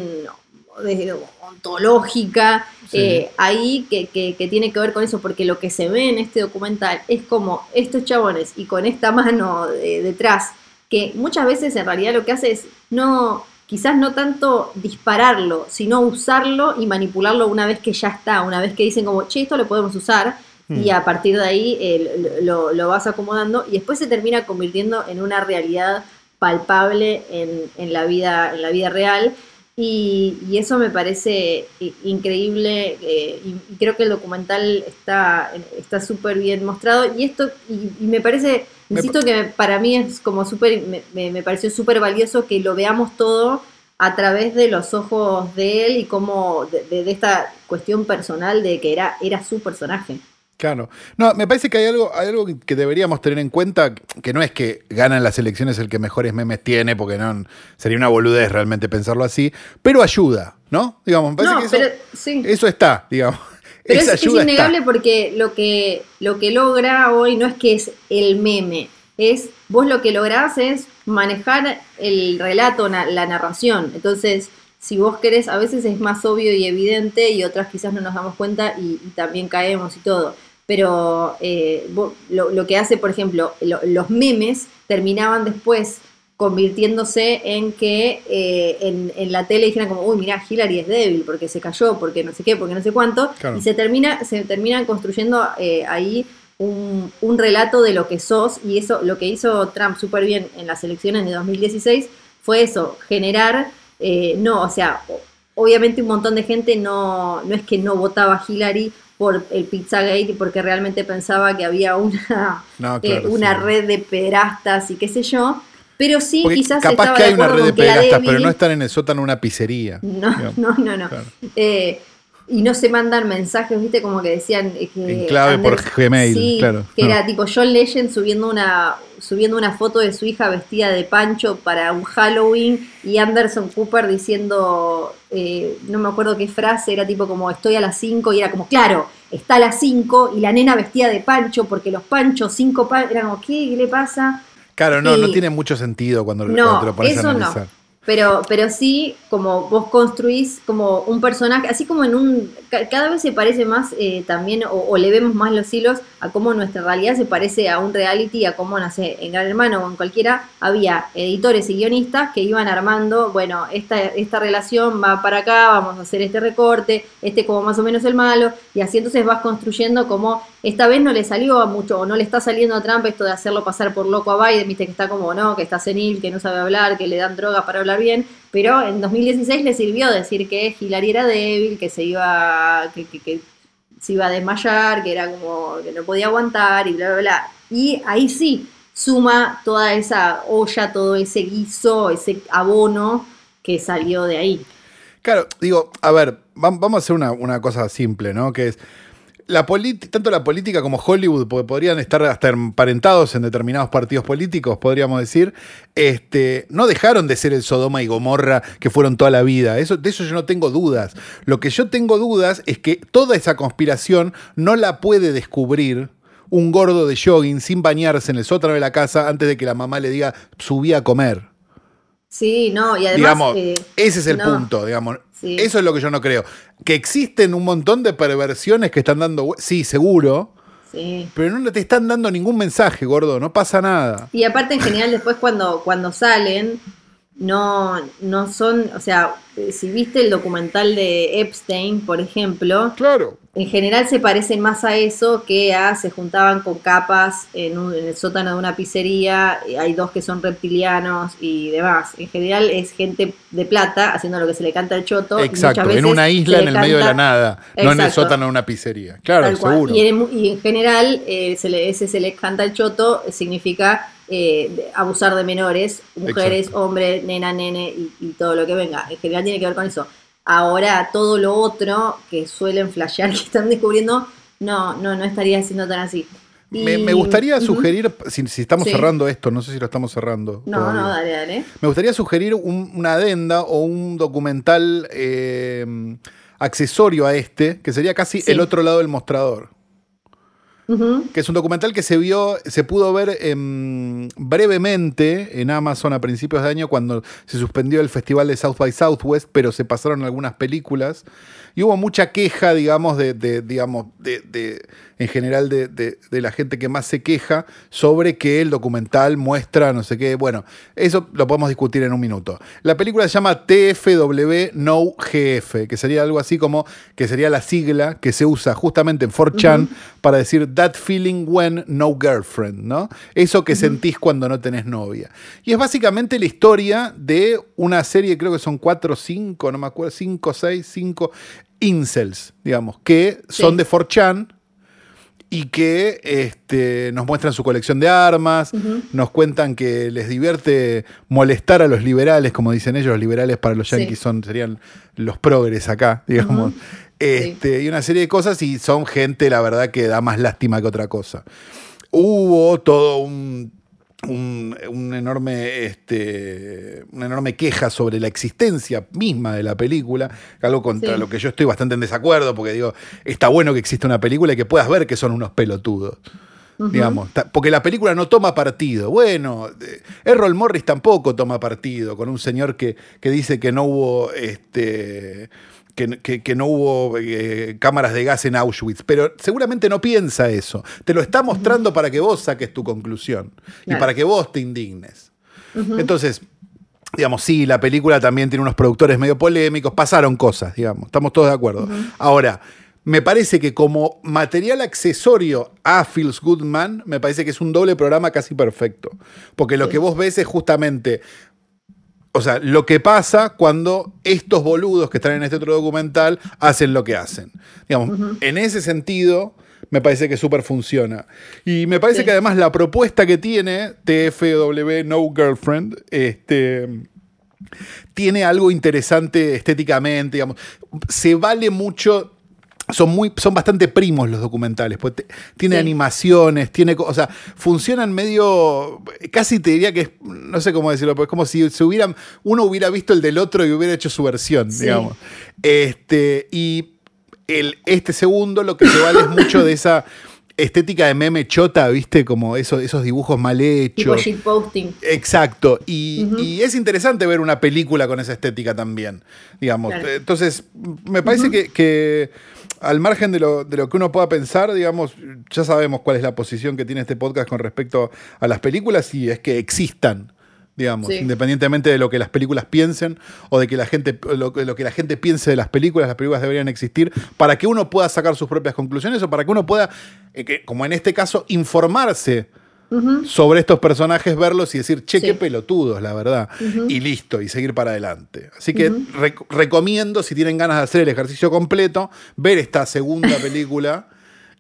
ontológica eh, ahí que, que, tiene que ver con eso, porque lo que se ve en este documental es como estos chabones y con esta mano detrás, que muchas veces en realidad lo que hace es no, quizás no tanto dispararlo, sino usarlo y manipularlo una vez que ya está, una vez que dicen como, che, esto lo podemos usar, y hmm. a partir de ahí eh, lo, lo, vas acomodando y después se termina convirtiendo en una realidad palpable en, en la, vida, en la vida real. Y, y eso me parece increíble eh, y, creo que el documental está súper bien mostrado y esto y, me parece, insisto que para mí es como súper, me, me, pareció súper valioso que lo veamos todo a través de los ojos de él y como de, de, esta cuestión personal de que era, era su personaje. Claro. No, me parece que hay algo, hay algo que deberíamos tener en cuenta, que no es que ganan las elecciones el que mejores memes tiene, porque no sería una boludez realmente pensarlo así, pero ayuda, ¿no? Digamos, me parece que eso, eso está, digamos. Pero es, innegable porque lo que, lo que logra hoy no es que es el meme, es vos lo que lográs es manejar el relato, la narración. Entonces, si vos querés, a veces es más obvio y evidente y otras quizás no nos damos cuenta y también caemos y todo. Pero eh, lo, que hace, por ejemplo, los memes terminaban después convirtiéndose en que eh, en, la tele dijeran como, uy, mira, Hillary es débil porque se cayó, porque no sé qué, porque no sé cuánto, y se termina, se terminan construyendo eh, ahí un, un, relato de lo que sos, y eso, lo que hizo Trump súper bien en las elecciones de 2016 fue eso, generar, no, o sea, obviamente un montón de gente no, no es que no votaba Hillary por el Pizzagate porque realmente pensaba que había una, eh, una red de pederastas y qué sé yo. Pero sí, quizás capaz estaba que hay una red de pederastas, pero no están en el sótano una pizzería. [laughs] No, no, no, no. Eh, y no se mandan mensajes, viste, como que decían eh, que. En clave por Gmail, claro. Que era tipo John Legend subiendo una, subiendo una foto de su hija vestida de pancho para un Halloween y Anderson Cooper diciendo, eh, no me acuerdo qué frase, era tipo como estoy a las 5 y era como, claro, está a las 5 y la nena vestida de pancho porque los panchos, cinco panchos, era como, ¿qué? le pasa? Claro, no, no tiene mucho sentido cuando, no, lo pones a analizar. No. Pero, pero sí, como vos construís como un personaje, así como en un. Cada vez se parece más eh, también, o, le vemos más los hilos a cómo nuestra realidad se parece a un reality, a cómo, no sé, en Gran Hermano o en cualquiera, había editores y guionistas que iban armando, bueno, esta, esta relación va para acá, vamos a hacer este recorte, este como más o menos el malo, y así entonces vas construyendo como esta vez no le salió a mucho, o no le está saliendo a Trump esto de hacerlo pasar por loco a Biden, viste que está como, no, que está senil, que no sabe hablar, que le dan drogas para hablar bien, pero en 2016 le sirvió decir que Hillary era débil, que se iba, que, que, se iba a desmayar, que era como que no podía aguantar y bla, bla, bla. Y ahí sí, suma toda esa olla, todo ese guiso, ese abono que salió de ahí. Claro, digo, a ver, vamos a hacer una, una cosa simple, ¿no? Que es la tanto la política como Hollywood, porque podrían estar hasta emparentados en determinados partidos políticos, podríamos decir, este, no dejaron de ser el Sodoma y Gomorra que fueron toda la vida. Eso, de eso yo no tengo dudas. Lo que yo tengo dudas es que toda esa conspiración no la puede descubrir un gordo de jogging sin bañarse en el sótano de la casa antes de que la mamá le diga subí a comer. Sí, no, y además. Digamos, eh, ese es el punto, digamos. Eso es lo que yo no creo. Que existen un montón de perversiones que están dando. Sí, seguro. Sí. Pero no te están dando ningún mensaje, gordo. No pasa nada. Y aparte, en general, después cuando, cuando salen, no, no son. O sea, si viste el documental de Epstein, por ejemplo. Claro en general se parecen más a eso que a se juntaban con capas en, el sótano de una pizzería, hay dos que son reptilianos y demás. En general es gente de plata haciendo lo que se le canta al choto. Exacto, en una isla en el medio de la nada, no en el sótano de una pizzería. Claro, seguro. Y en, general eh, ese se le canta al choto significa eh, abusar de menores, mujeres, hombres, nena, nene y, y todo lo que venga. En general tiene que ver con eso. Ahora todo lo otro que suelen flashear, [laughs] que están descubriendo, no, no, no estaría siendo tan así. me, gustaría sugerir, si, estamos cerrando esto, no sé si lo estamos cerrando. No, no, dale, dale. Me gustaría sugerir una adenda o un documental eh, accesorio a este, que sería casi el otro lado del mostrador que es un documental que se vio, se pudo ver em, brevemente en Amazon a principios de año cuando se suspendió el festival de South by Southwest, pero se pasaron algunas películas y hubo mucha queja, digamos, de, digamos, de, en general de, la gente que más se queja sobre que el documental muestra no sé qué. Bueno, eso lo podemos discutir en un minuto. La película se llama TFW No GF, que sería algo así como que sería la sigla que se usa justamente en 4chan para decir that feeling when no girlfriend, ¿no? Eso que sentís cuando no tenés novia. Y es básicamente la historia de una serie, creo que son cuatro o cinco, no me acuerdo, cinco, seis, cinco incels, digamos, que son de 4chan y que este, nos muestran su colección de armas, nos cuentan que les divierte molestar a los liberales, como dicen ellos, los liberales para los yanquis son, serían los progres acá, [laughs] digamos. Este, Y una serie de cosas, y son gente, la verdad, que da más lástima que otra cosa. Hubo todo un un, enorme, este, una enorme queja sobre la existencia misma de la película, algo contra lo que yo estoy bastante en desacuerdo, porque digo, está bueno que exista una película y que puedas ver que son unos pelotudos. Digamos, porque la película no toma partido. Bueno, Errol Morris tampoco toma partido con un señor que, que dice que no hubo este, que, no hubo eh, cámaras de gas en Auschwitz, pero seguramente no piensa eso. Te lo está mostrando para que vos saques tu conclusión y para que vos te indignes. Entonces, digamos, sí, la película también tiene unos productores medio polémicos, pasaron cosas, digamos, estamos todos de acuerdo. Ahora, me parece que como material accesorio a Feels Goodman, me parece que es un doble programa casi perfecto. Porque lo que vos ves es justamente o sea, lo que pasa cuando estos boludos que están en este otro documental hacen lo que hacen. Digamos, en ese sentido, me parece que súper funciona. Y me parece que además la propuesta que tiene TFW No Girlfriend, este, tiene algo interesante estéticamente, digamos. Se vale mucho son muy son bastante primos los documentales pues tiene animaciones tiene o sea funcionan medio casi te diría que no sé cómo decirlo pero es como si se hubieran uno hubiera visto el del otro y hubiera hecho su versión digamos este y el este segundo lo que se vale es mucho de esa estética de meme chota, ¿viste? Como esos, esos dibujos mal hechos. Tipo posting. Exacto. Y, es interesante ver una película con esa estética también, digamos. Entonces, me parece que al margen de lo, de lo, que uno pueda pensar, digamos, ya sabemos cuál es la posición que tiene este podcast con respecto a las películas y es que existan, digamos, independientemente de lo que las películas piensen o de que la gente, lo, que la gente piense de las películas, las películas deberían existir para que uno pueda sacar sus propias conclusiones o para que uno pueda, eh, como en este caso, informarse sobre estos personajes, verlos y decir, che, qué pelotudos, la verdad. Y listo, y seguir para adelante. Así que recomiendo, si tienen ganas de hacer el ejercicio completo, ver esta segunda [coughs] película.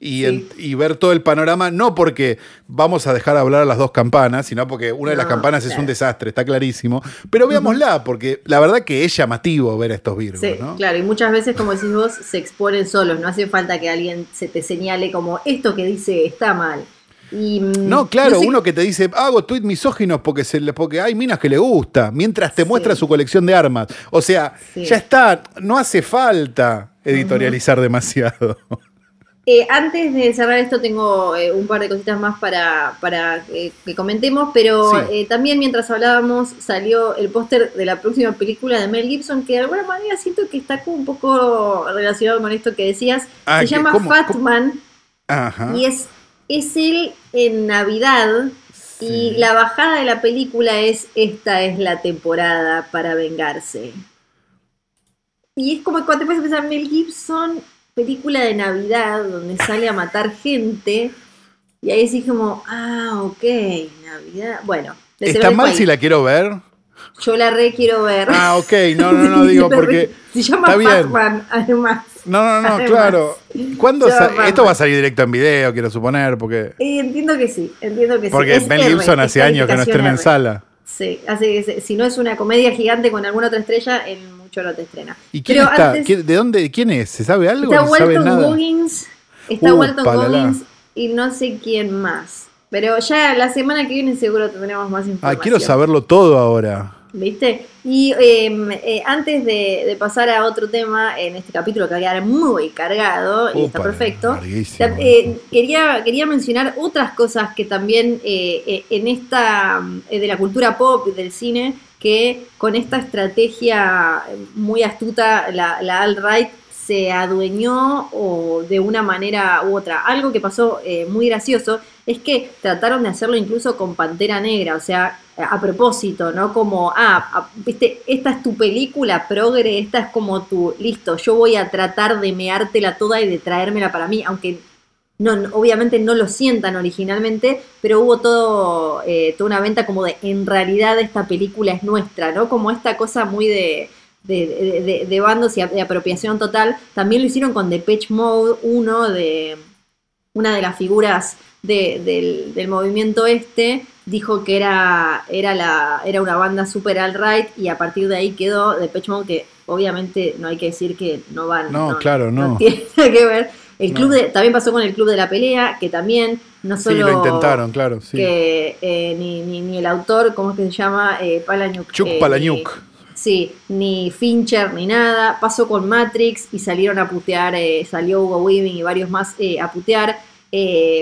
Y, ver todo el panorama, no porque vamos a dejar hablar a las dos campanas, sino porque una de las campanas es un desastre, está clarísimo. Pero veámosla, porque la verdad que es llamativo ver a estos virus. Sí, claro, y muchas veces, como decís vos, se exponen solos, no hace falta que alguien se te señale como esto que dice está mal. Mm, no, claro, uno que te dice, hago tweet misóginos porque, se, porque hay minas que le gusta, mientras te muestra su colección de armas. O sea, ya está, no hace falta editorializar demasiado. Eh, antes de cerrar esto tengo eh, un par de cositas más para, para eh, que comentemos, pero también mientras hablábamos salió el póster de la próxima película de Mel Gibson, que de alguna manera siento que está como un poco relacionado con esto que decías. Ah, Se llama Fatman y es es él en Navidad y la bajada de la película es esta es la temporada para vengarse. Y es como cuando te puedes pensar Mel Gibson, película de Navidad donde sale a matar gente y ahí sí como, ah, ok, Navidad. Bueno. ¿Está mal si la quiero ver? Yo la re quiero ver. Ah, ok, no, no, no, digo [laughs] porque. Se llama Batman, además. No, no, no, claro. ¿Cuándo Esto va a salir directo en video, quiero suponer, porque. entiendo que sí, entiendo que porque sí. Porque Ben Gibson hace años que no estrena en sala. Sí, así que si no es una comedia gigante con alguna otra estrella, en mucho no te estrena. ¿Y quién está? ¿De dónde? ¿Quién es? ¿Se sabe algo? Está Walton Goggins, está Walton Goggins y no sé quién más. Pero ya la semana que viene seguro tendremos más información. Ah, quiero saberlo todo ahora. ¿Viste? Y em, eh, antes de, pasar a otro tema, en este capítulo que va a quedar muy cargado y está perfecto, eh, quería, quería mencionar otras cosas que también eh, en esta, de la cultura pop, del cine, que con esta estrategia muy astuta, la, la alt-right se adueñó o de una manera u otra. Algo que pasó muy gracioso es que trataron de hacerlo incluso con Pantera Negra, o sea, a propósito, ¿no? Como, ah, viste, esta es tu película progre, esta es como tu, listo, yo voy a tratar de meártela toda y de traérmela para mí, aunque no, obviamente no lo sientan originalmente, pero hubo todo, eh, toda una venta como de, en realidad esta película es nuestra, ¿no? Como esta cosa muy de, de, de, bandos y de apropiación total. También lo hicieron con Depeche Mode 1 de una de las figuras del, del, movimiento este dijo que era, era, la, era una banda super alt-right y a partir de ahí quedó de Mode que obviamente no hay que decir que no van. No, claro, no. tiene que ver. El club de, también pasó con el club de la pelea, que también no solo. Sí, lo intentaron, claro. Sí. Que eh, ni, ni, el autor, ¿cómo es que se llama? Eh, Palahniuk. Chuck eh, Sí, ni Fincher ni nada. Pasó con Matrix y salieron a putear, eh, salió Hugo Weaving y varios más a putear.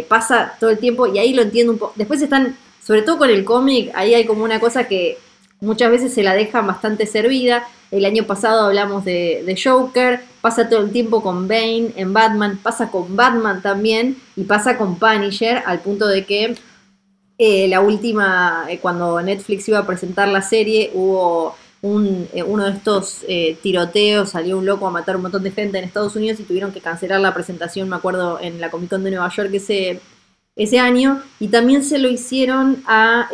Pasa todo el tiempo y ahí lo entiendo un poco. Después están, sobre todo con el cómic, ahí hay como una cosa que muchas veces se la dejan bastante servida. El año pasado hablamos de, Joker, pasa todo el tiempo con Bane en Batman, pasa con Batman también y pasa con Punisher al punto de que eh, la última, eh, cuando Netflix iba a presentar la serie, hubo un, eh, uno de estos tiroteos, salió un loco a matar un montón de gente en Estados Unidos y tuvieron que cancelar la presentación, me acuerdo, en la Comic Con de Nueva York ese, ese año. Y también se lo hicieron a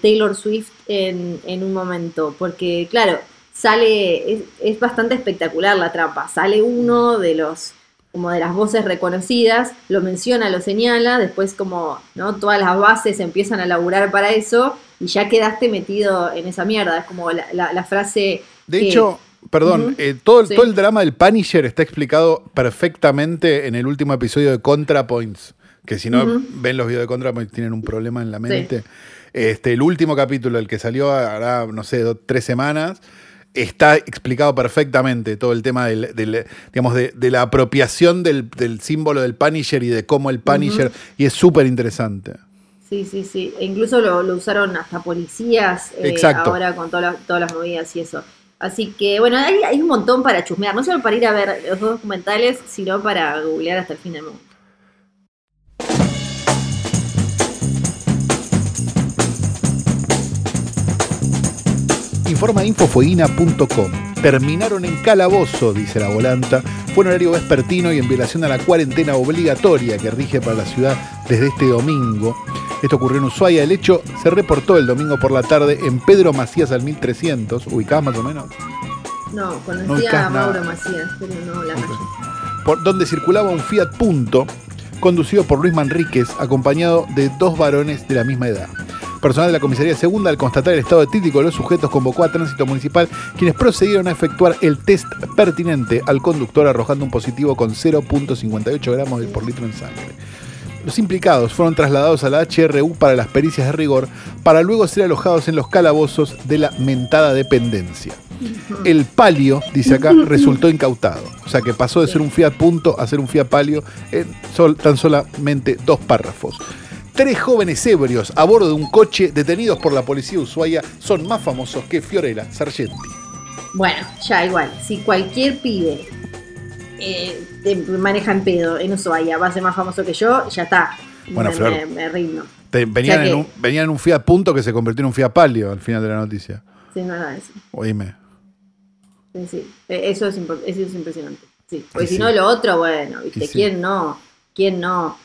Taylor Swift en, en un momento, porque claro, sale, es, bastante espectacular la trampa. Sale uno de los, como de las voces reconocidas, lo menciona, lo señala, después como, ¿no? Todas las bases empiezan a laburar para eso y ya quedaste metido en esa mierda. Es como la, frase... De hecho... Perdón, eh, todo, todo el drama del Punisher está explicado perfectamente en el último episodio de ContraPoints. Que si no ven los videos de ContraPoints tienen un problema en la mente. Este, el último capítulo, el que salió hará, no sé, tres semanas, está explicado perfectamente todo el tema del, digamos, de, la apropiación del, símbolo del Punisher y de cómo el Punisher, y es súper interesante. Sí, sí, sí. E incluso lo, usaron hasta policías eh, ahora con todas las movidas y eso. Así que, bueno, hay, hay un montón para chusmear, no solo para ir a ver los documentales, sino para googlear hasta el fin del mundo. Informa infofueguina.com. Terminaron en calabozo, dice la volanta. Fue en horario vespertino y en violación a la cuarentena obligatoria que rige para la ciudad desde este domingo. Esto ocurrió en Ushuaia. El hecho se reportó el domingo por la tarde en Pedro Macías al 1300. ¿Ubicás más o menos? No, conocía a Mauro Macías, pero no la Por donde circulaba un Fiat Punto, conducido por Luis Manríquez, acompañado de dos varones de la misma edad. Personal de la comisaría segunda, al constatar el estado etílico de los sujetos, convocó a tránsito municipal, quienes procedieron a efectuar el test pertinente al conductor, arrojando un positivo con 0.58 gramos por litro en sangre. Los implicados fueron trasladados a la HRU para las pericias de rigor, para luego ser alojados en los calabozos de la mentada dependencia. El palio, dice acá, [laughs] resultó incautado. O sea que pasó de ser un Fiat Punto a ser un Fiat Palio en tan solamente dos párrafos. Tres jóvenes ebrios a bordo de un coche detenidos por la policía de Ushuaia son más famosos que Fiorella Sargenti. Bueno, ya igual, si cualquier pibe eh, maneja en pedo en Ushuaia va a ser más famoso que yo, ya está. Bueno, me, Flor, me, rindo. venían, en un, venían, en un, Fiat Punto que se convirtió en un Fiat Palio al final de la noticia. Sí, no, no, eso. Oíme. Sí, sí. E, eso es, eso es impresionante. Sí. Porque si no, lo otro, bueno, ¿viste? ¿Quién no? ¿Quién no?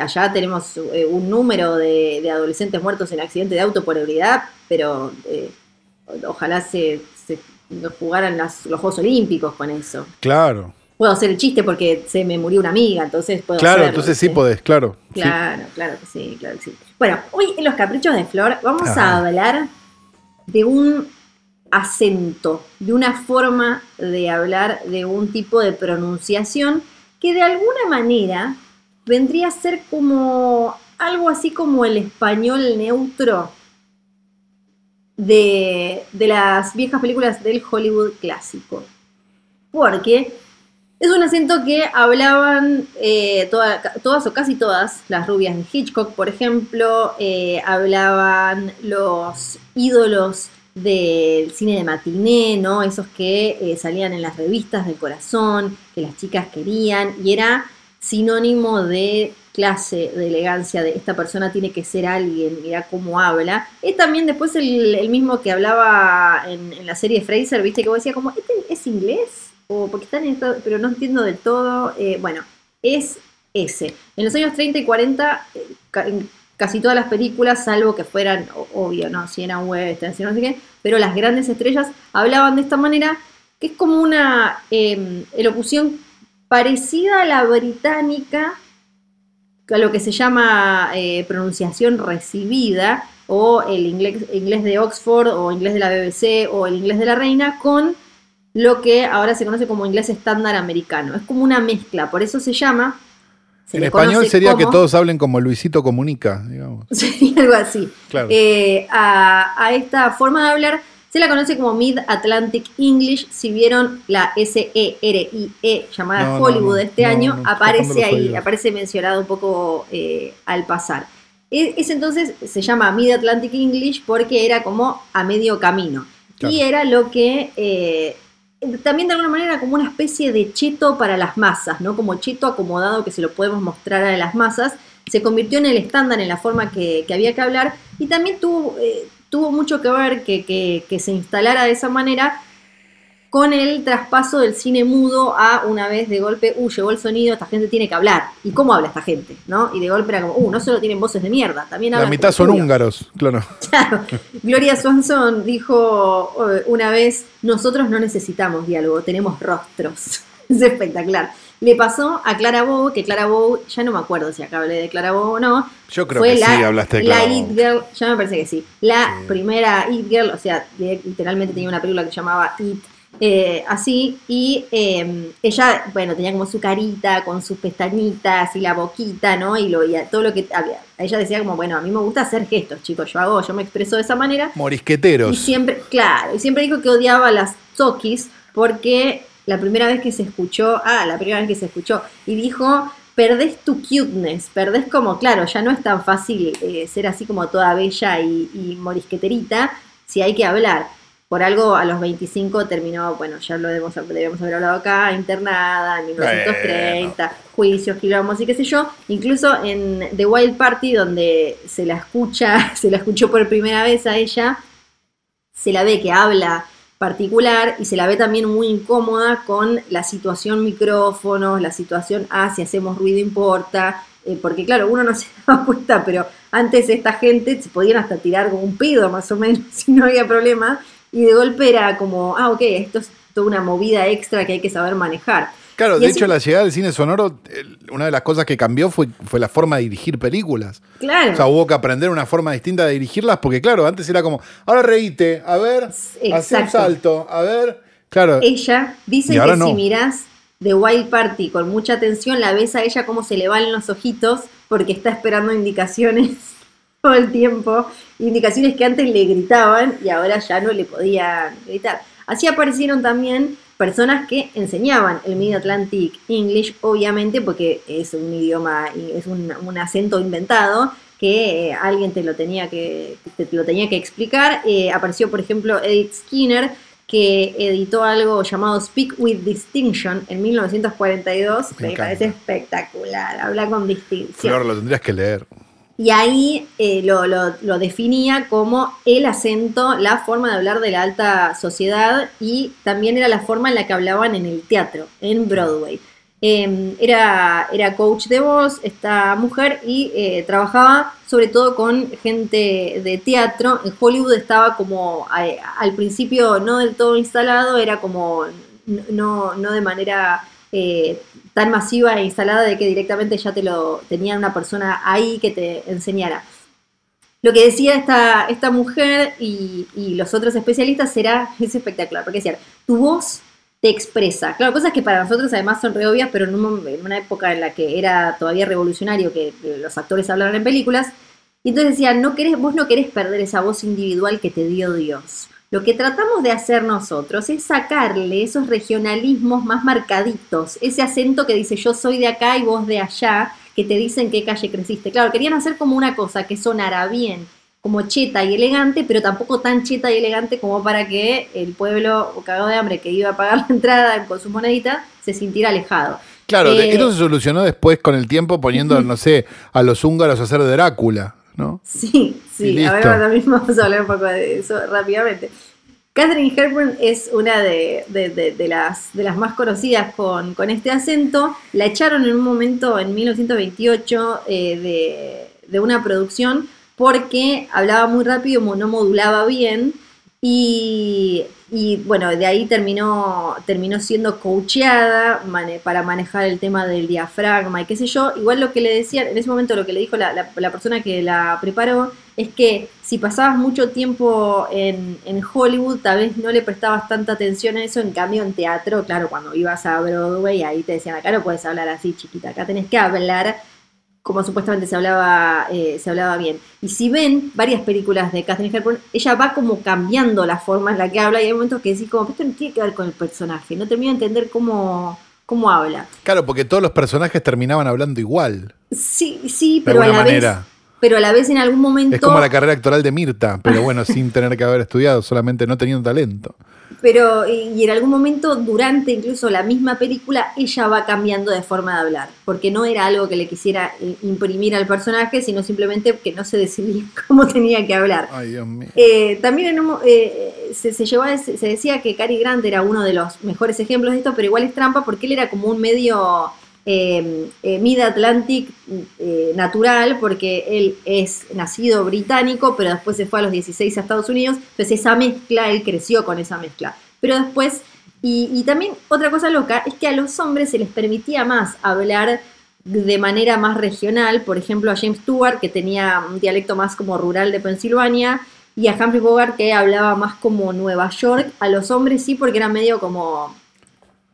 Allá tenemos eh, un número de, adolescentes muertos en accidente de auto por ebriedad, pero eh, ojalá se, jugaran los Juegos Olímpicos con eso. Claro. Puedo hacer el chiste porque se me murió una amiga, entonces puedo Claro, entonces sí podés, claro. Claro, claro que sí, claro que sí. Bueno, hoy en los caprichos de Flor vamos a hablar de un acento, de una forma de hablar, de un tipo de pronunciación que de alguna manera vendría a ser como algo así como el español neutro de, las viejas películas del Hollywood clásico. Porque es un acento que hablaban eh, todas o casi todas las rubias de Hitchcock, por ejemplo, eh, hablaban los ídolos del cine de matiné, ¿no? Esos que eh, salían en las revistas del corazón, que las chicas querían, y era sinónimo de clase, de elegancia, de esta persona tiene que ser alguien, mira cómo habla. Es también después el, mismo que hablaba en, la serie Fraser, viste, que vos decía como, ¿este es inglés? O porque están en pero no entiendo del todo. Eh, bueno, es ese. En los años 30 y 40, eh, en casi todas las películas, salvo que fueran, obvio, ¿no? Si eran western, si no sé qué, pero las grandes estrellas hablaban de esta manera, que es como una eh, elocución parecida a la británica, a lo que se llama eh, pronunciación recibida o el inglés, inglés de Oxford o inglés de la BBC o el inglés de la reina con lo que ahora se conoce como inglés estándar americano. Es como una mezcla, por eso se llama... se en español sería que todos hablen como Luisito Comunica, digamos. [laughs] Sería algo así. Claro. Eh, a, a esta forma de hablar se la conoce como Mid-Atlantic English. Si vieron la S-E-R-I-E E llamada No, Hollywood no, este año, aparece ahí, aparece mencionado un poco eh, al pasar. E- Ese entonces se llama Mid-Atlantic English porque era como a medio camino. Claro. Y era lo que eh, también de alguna manera como una especie de cheto para las masas, ¿no? Como cheto acomodado que se lo podemos mostrar a las masas. Se convirtió en el estándar en la forma que, que había que hablar y también tuvo, eh, tuvo mucho que ver que, que- que se instalara de esa manera con el traspaso del cine mudo a una vez de golpe, uh, llegó el sonido, esta gente tiene que hablar. ¿Y cómo habla esta gente? ¿No? Y de golpe era como, uh, no solo tienen voces de mierda, también La hablan mitad como son estudio". húngaros, claro. [laughs] Claro. Gloria Swanson dijo eh, una vez, nosotros no necesitamos diálogo, tenemos rostros. [laughs] Es espectacular. Le pasó a Clara Bow, que Clara Bow, ya no me acuerdo si acá hablé de Clara Bow o no. Yo creo fue que la, sí hablaste de la Clara It Bow. Girl, ya me parece que sí. La Sí. primera It Girl, o sea, literalmente tenía una película que se llamaba It, eh, así, y eh, ella, bueno, tenía como su carita con sus pestañitas y la boquita, ¿no? Y, lo, y todo lo que había. Ella decía como, bueno, a mí me gusta hacer gestos, chicos, yo hago, yo me expreso de esa manera. Y Morisqueteros. siempre, claro, y siempre dijo que odiaba las Tokis porque la primera vez que se escuchó, ah, la primera vez que se escuchó, y dijo, perdés tu cuteness, perdés como, claro, ya no es tan fácil eh, ser así como toda bella y, y morisqueterita si hay que hablar. Por algo a los 25 terminó, bueno, ya lo debemos, debemos haber hablado acá, internada en 1930, juicios, quilombos y qué sé yo. Incluso en The Wild Party, donde se la escucha, [laughs] se la escuchó por primera vez a ella, se la ve que habla particular y se la ve también muy incómoda con la situación micrófonos, la situación, ah, si hacemos ruido importa, eh, porque claro, uno no se [laughs] daba cuenta, pero antes esta gente se podían hasta tirar como un pedo más o menos, [laughs] si no había problema, y de golpe era como, ah, ok, esto es toda una movida extra que hay que saber manejar. Claro, Y de hecho, la llegada del cine sonoro, una de las cosas que cambió fue, fue la forma de dirigir películas. Claro. O sea, hubo que aprender una forma distinta de dirigirlas, porque claro, antes era como, ahora reíte, a ver, hace un salto, a ver. Claro, Ella dice que no. si mirás The Wild Party con mucha atención, la ves a ella cómo se le van los ojitos porque está esperando indicaciones [laughs] todo el tiempo. Indicaciones que antes le gritaban y ahora ya no le podían gritar. Así aparecieron también personas que enseñaban el Mid-Atlantic English, obviamente porque es un idioma, es un, un acento inventado que eh, alguien te lo tenía que, te lo tenía que explicar. Eh, apareció, por ejemplo, Edith Skinner, que editó algo llamado Speak with Distinction en 1942. Me Me, encanta. parece espectacular, habla con distinción. Flor, lo tendrías que leer. Y ahí eh, lo, lo- definía como el acento, la forma de hablar de la alta sociedad y también era la forma en la que hablaban en el teatro, en Broadway. Eh, era, era coach de voz esta mujer y eh, trabajaba sobre todo con gente de teatro. En Hollywood estaba como al principio no del todo instalado, era como no, no de manera eh, tan masiva e instalada de que directamente ya te lo tenía una persona ahí que te enseñara. Lo que decía esta, esta mujer y, los otros especialistas era, [laughs] es espectacular, porque decían, tu voz te expresa. Claro, cosas que para nosotros además son re obvias, pero en, una época en la que era todavía revolucionario que los actores hablaran en películas, y entonces decía, no querés, vos no querés perder esa voz individual que te dio Dios. Lo que tratamos de hacer nosotros es sacarle esos regionalismos más marcaditos, ese acento que dice yo soy de acá y vos de allá, que te dicen qué calle creciste. Claro, querían hacer como una cosa que sonara bien, como cheta y elegante, pero tampoco tan cheta y elegante como para que el pueblo cagado de hambre que iba a pagar [laughs] la entrada con su monedita se sintiera alejado. Claro, Eh, esto se solucionó después con el tiempo poniendo, no sé, a los húngaros a hacer de Drácula, ¿no? Sí, sí. A ver, ahora mismo [laughs] vamos a hablar un poco de eso rápidamente. Catherine Hepburn es una de, de- de- de las, de las más conocidas con, con este acento. La echaron en un momento en 1928 eh, de, de una producción porque hablaba muy rápido, no modulaba bien. Y, y, bueno, de ahí terminó, terminó siendo coacheada para manejar el tema del diafragma y qué sé yo. Igual lo que le decía, en ese momento lo que le dijo la, la, persona que la preparó es que si pasabas mucho tiempo en, en, Hollywood, tal vez no le prestabas tanta atención a eso. En cambio, en teatro, claro, cuando ibas a Broadway, ahí te decían, acá no puedes hablar así, chiquita, acá tenés que hablar como supuestamente se hablaba, eh, se hablaba bien. Y si ven varias películas de Catherine Hepburn, ella va como cambiando la forma en la que habla y hay momentos que decís como, esto no tiene que ver con el personaje, no termino de entender cómo, cómo habla. Claro, porque todos los personajes terminaban hablando igual. Sí, sí, pero a la manera. vez... Pero a la vez en algún momento... Es como la carrera actoral de Mirta, pero bueno, sin tener que haber estudiado, solamente no teniendo talento pero y en algún momento durante incluso la misma película ella va cambiando de forma de hablar, porque no era algo que le quisiera eh, imprimir al personaje, sino simplemente que no se decidía [laughs] cómo tenía que hablar. Ay, Dios mío. Eh, también eh, se, se, se decía que Cary Grant era uno de los mejores ejemplos de esto, pero igual es trampa porque él era como un medio eh, eh, Mid Atlantic eh, natural, porque él es nacido británico, pero después se fue a los 16 a Estados Unidos, entonces esa mezcla, él creció con esa mezcla. Pero después, y, también otra cosa loca, es que a los hombres se les permitía más hablar de manera más regional, por ejemplo a James Stewart, que tenía un dialecto más como rural de Pensilvania, y a Humphrey Bogart, que hablaba más como Nueva York, a los hombres sí, porque era medio como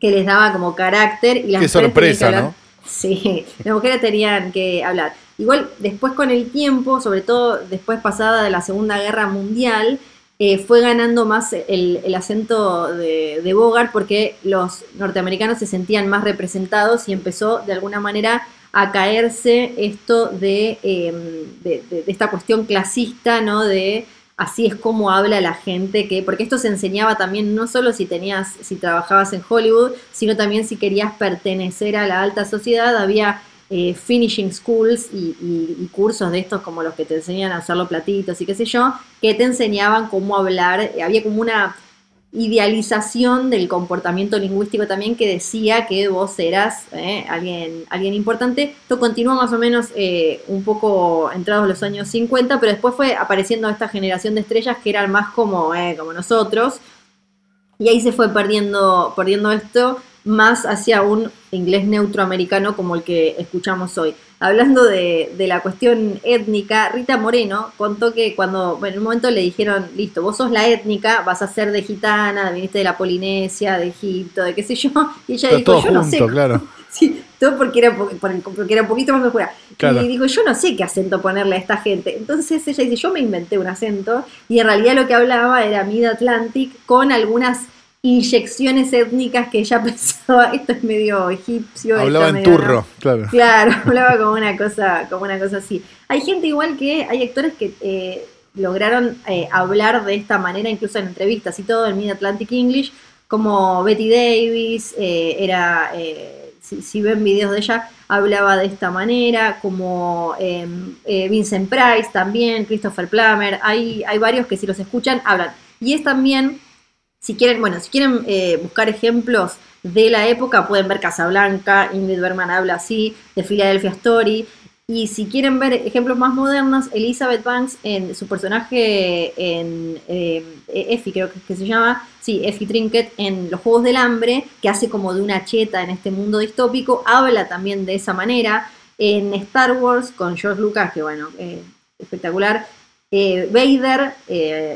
que les daba como carácter y las Qué sorpresa, ¿no? Sí, [laughs] las mujeres tenían que hablar. Igual después con el tiempo, sobre todo después pasada de la Segunda Guerra Mundial, eh, fue ganando más el, acento de, Bogart porque los norteamericanos se sentían más representados y empezó de alguna manera a caerse esto de, em, de, de esta cuestión clasista, ¿no? De así es como habla la gente que, porque esto se enseñaba también no solo si tenías, si trabajabas en Hollywood, sino también si querías pertenecer a la alta sociedad, había eh, finishing schools y, cursos de estos como los que te enseñan a hacer los platitos y qué sé yo, que te enseñaban cómo hablar, había como una idealización del comportamiento lingüístico también que decía que vos eras eh, alguien, alguien importante. Esto continuó más o menos eh, un poco entrados los años 50, pero después fue apareciendo esta generación de estrellas que eran más como, eh, como nosotros. Y ahí se fue perdiendo, perdiendo esto más hacia un inglés neutro americano como el que escuchamos hoy. Hablando de, la cuestión étnica, Rita Moreno contó que cuando en un momento le dijeron, listo, vos sos la étnica, vas a ser de gitana, viniste de la Polinesia, de Egipto, de qué sé yo, [laughs] y ella dijo, yo no sé. Claro. [laughs] Sí, todo porque era, porque era un poquito más mejor. Y dijo, yo no sé qué acento ponerle a esta gente. Entonces ella dice, yo me inventé un acento y en realidad lo que hablaba era Mid Atlantic con algunas inyecciones étnicas que ella [laughs] pensaba, esto es medio egipcio. Hablaba en turro, claro. Claro, [laughs] hablaba como una cosa, como una cosa así. Hay gente igual que, hay actores que eh, lograron eh, hablar de esta manera, incluso en entrevistas y todo, en Mid Atlantic English, como Betty Davis, eh, era, si, ven videos de ella, hablaba de esta manera, como em, Vincent Price también, Christopher Plummer, hay, hay varios que si los escuchan hablan. Y es también si quieren, bueno, si quieren eh, buscar ejemplos de la época, pueden ver Casablanca, Ingrid Bergman habla así, de Philadelphia Story. Y si quieren ver ejemplos más modernos, Elizabeth Banks, en su personaje en eh, Effie, creo que, se llama, sí, Effie Trinket, en Los Juegos del Hambre, que hace como de una cheta en este mundo distópico, habla también de esa manera. En Star Wars, con George Lucas, que bueno, eh, espectacular. Vader,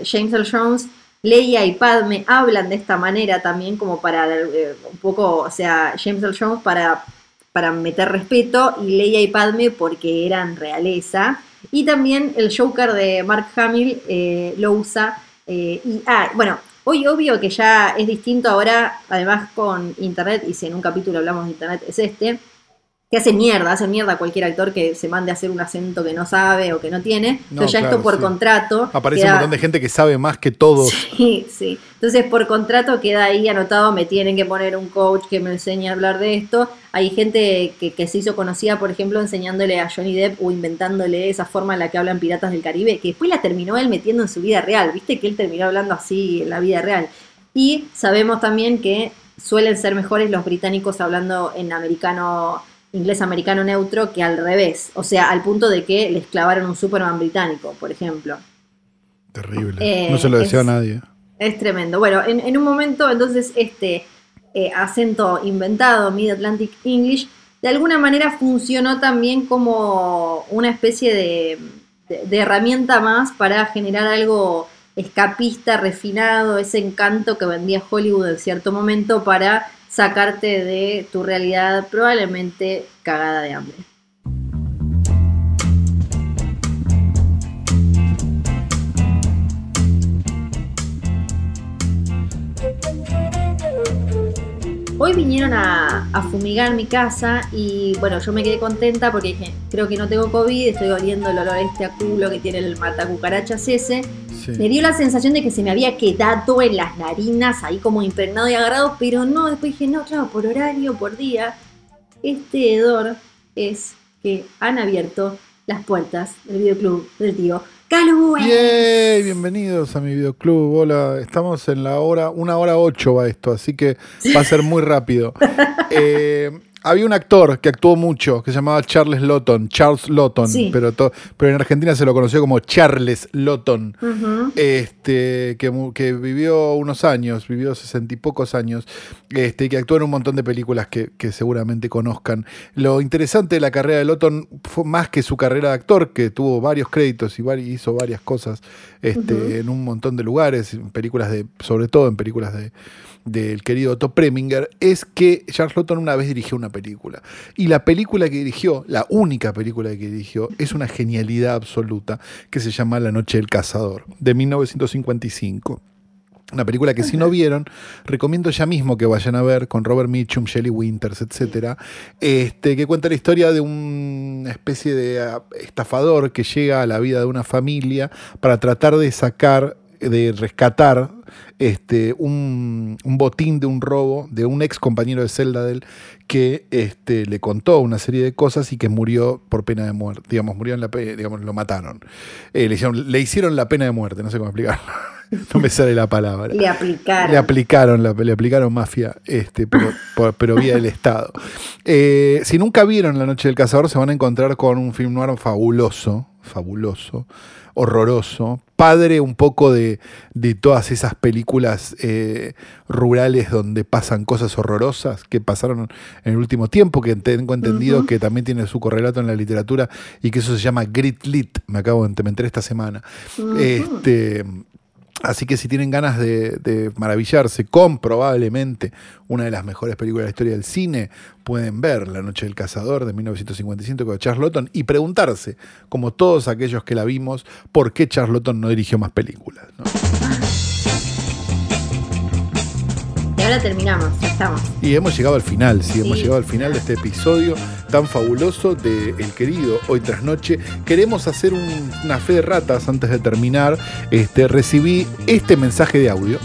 James L. Jones, Leia y Padme hablan de esta manera también como para eh, un poco, o sea, James Earl Jones para, para meter respeto y Leia y Padme porque eran realeza. Y también el Joker de Mark Hamill eh, lo usa. Eh, y, ah, bueno, hoy obvio que ya es distinto ahora, además con Internet, y si en un capítulo hablamos de Internet es este, que hace mierda, hace mierda cualquier actor que se mande a hacer un acento que no sabe o que no tiene. Entonces ya esto por contrato. Aparece un montón de gente que sabe más que todos. [laughs] Sí, sí. Entonces por contrato queda ahí anotado, me tienen que poner un coach que me enseñe a hablar de esto. Hay gente que, que se hizo conocida, por ejemplo, enseñándole a Johnny Depp o inventándole esa forma en la que hablan piratas del Caribe, que después la terminó él metiendo en su vida real. Viste que él terminó hablando así en la vida real. Y sabemos también que suelen ser mejores los británicos hablando en americano inglés americano neutro que al revés. O sea, al punto de que les clavaron un Superman británico, por ejemplo. Terrible. no se lo deseo a nadie. Es tremendo. Bueno, en, un momento, entonces, este eh, acento inventado, Mid Atlantic English, de alguna manera funcionó también como una especie de, de herramienta más para generar algo escapista, refinado, ese encanto que vendía Hollywood en cierto momento para sacarte de tu realidad probablemente cagada de hambre. Hoy vinieron a, fumigar mi casa y bueno, yo me quedé contenta porque dije, creo que no tengo COVID, estoy oliendo el olor este a culo que tiene el matacucarachas ese. Me dio la sensación de que se me había quedado en las narinas, ahí como impregnado y agarrado, pero no, después dije, no, claro, por horario, por día. Este hedor es que han abierto las puertas del videoclub del tío Yay, bienvenidos a mi videoclub. Hola, estamos en la hora, una hora ocho va esto, así que va a ser muy rápido. [laughs] Eh, había un actor que actuó mucho, que se llamaba Charles Lawton, Charles Lawton, pero, pero en Argentina se lo conoció como Charles Lawton, este, que, vivió unos años, vivió sesenta y pocos años, este, que actuó en un montón de películas que, seguramente conozcan. Lo interesante de la carrera de Lawton fue más que su carrera de actor, que tuvo varios créditos y hizo varias cosas este, en un montón de lugares, películas de, sobre todo en películas de del querido Otto Preminger es que Charles Lawton una vez dirigió una película. Y la película que dirigió, la única película que dirigió, es una genialidad absoluta que se llama La Noche del Cazador, de 1955. Una película que si no vieron, recomiendo ya mismo que vayan a ver con Robert Mitchum, Shelley Winters, etc. Este, que cuenta la historia de una especie de ah, estafador que llega a la vida de una familia para tratar de sacar, de rescatar este, un, botín de un robo de un ex compañero de celda de él que este, le contó una serie de cosas y que murió por pena de muerte. Digamos, murió en la digamos, lo mataron. Eh, le, hicieron, le, hicieron, la pena de muerte, no sé cómo explicarlo. [laughs] no me sale la palabra. Le aplicaron. Le aplicaron, le aplicaron mafia, este, pero, pero vía del Estado. Eh, si nunca vieron La Noche del Cazador, se van a encontrar con un film noir fabuloso, fabuloso horroroso, padre un poco de, todas esas películas eh, rurales donde pasan cosas horrorosas que pasaron en el último tiempo, que tengo entendido que también tiene su correlato en la literatura y que eso se llama Grit Lit, me acabo de enterar esta semana. Este Así que si tienen ganas de, maravillarse con probablemente una de las mejores películas de la historia del cine, pueden ver La Noche del Cazador de 1955 con Charles y preguntarse, como todos aquellos que la vimos, por qué Charles no dirigió más películas ahora terminamos, ya estamos. Y hemos llegado al final, sí, hemos llegado al final de este episodio tan fabuloso de El querido Hoy tras Noche. Queremos hacer una fe de ratas antes de terminar. Este, recibí este mensaje de audio.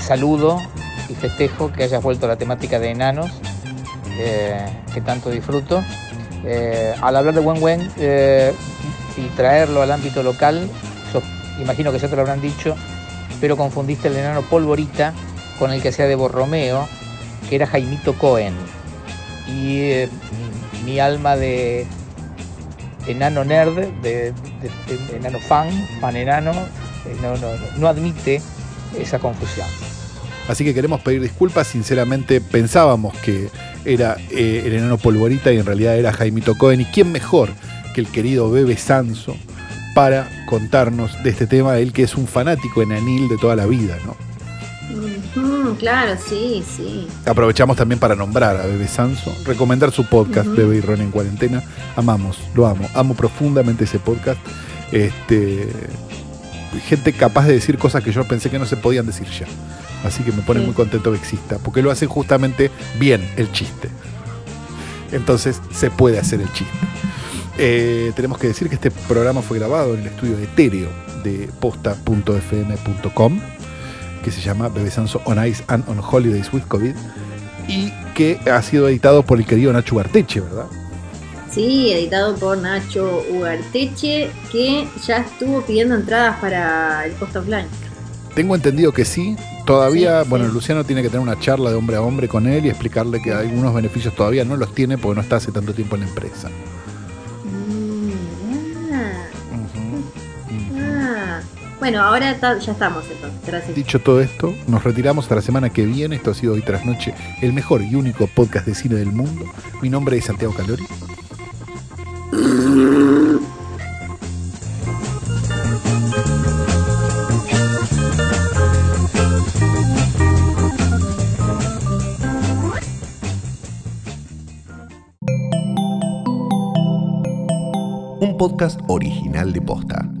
Saludo y festejo que hayas vuelto a la temática de enanos, eh, que tanto disfruto. Eh, al hablar de Wen Wen eh, y traerlo al ámbito local, imagino que ya te lo habrán dicho, pero confundiste el enano polvorita con el que hacía de Borromeo, que era Jaimito Cohen. Y eh, mi, alma de enano nerd, de, enano fan, fan enano, eh, no, admite esa confusión. Así que queremos pedir disculpas, sinceramente pensábamos que era eh, el enano polvorita y en realidad era Jaimito Cohen. ¿Y quién mejor que el querido Bebe Sanso para contarnos de este tema, él que es un fanático enanil de toda la vida, ¿no? Claro, sí, sí. Aprovechamos también para nombrar a Bebe Sanso, recomendar su podcast, Bebe y Ron en cuarentena. Amamos, lo amo, amo profundamente ese podcast. Este, gente capaz de decir cosas que yo pensé que no se podían decir ya. Así que me pone muy contento que exista, porque lo hacen justamente bien el chiste. Entonces se puede hacer el chiste. Eh, tenemos que decir que este programa fue grabado en el estudio etéreo de posta.fm.com que se llama Bebe Sanso on Ice and on Holidays with COVID y que ha sido editado por el querido Nacho Ugarteche, ¿verdad? Sí, editado por Nacho Ugarteche, que ya estuvo pidiendo entradas para el post offline. Tengo entendido que sí. Todavía, bueno, Luciano tiene que tener una charla de hombre a hombre con él y explicarle que algunos beneficios todavía no los tiene porque no está hace tanto tiempo en la empresa. Bueno, ahora ya estamos entonces. Gracias. Dicho todo esto, nos retiramos hasta la semana que viene. Esto ha sido Hoy Tras Noche, el mejor y único podcast de cine del mundo. Mi nombre es Santiago Calori. Un podcast original de Posta.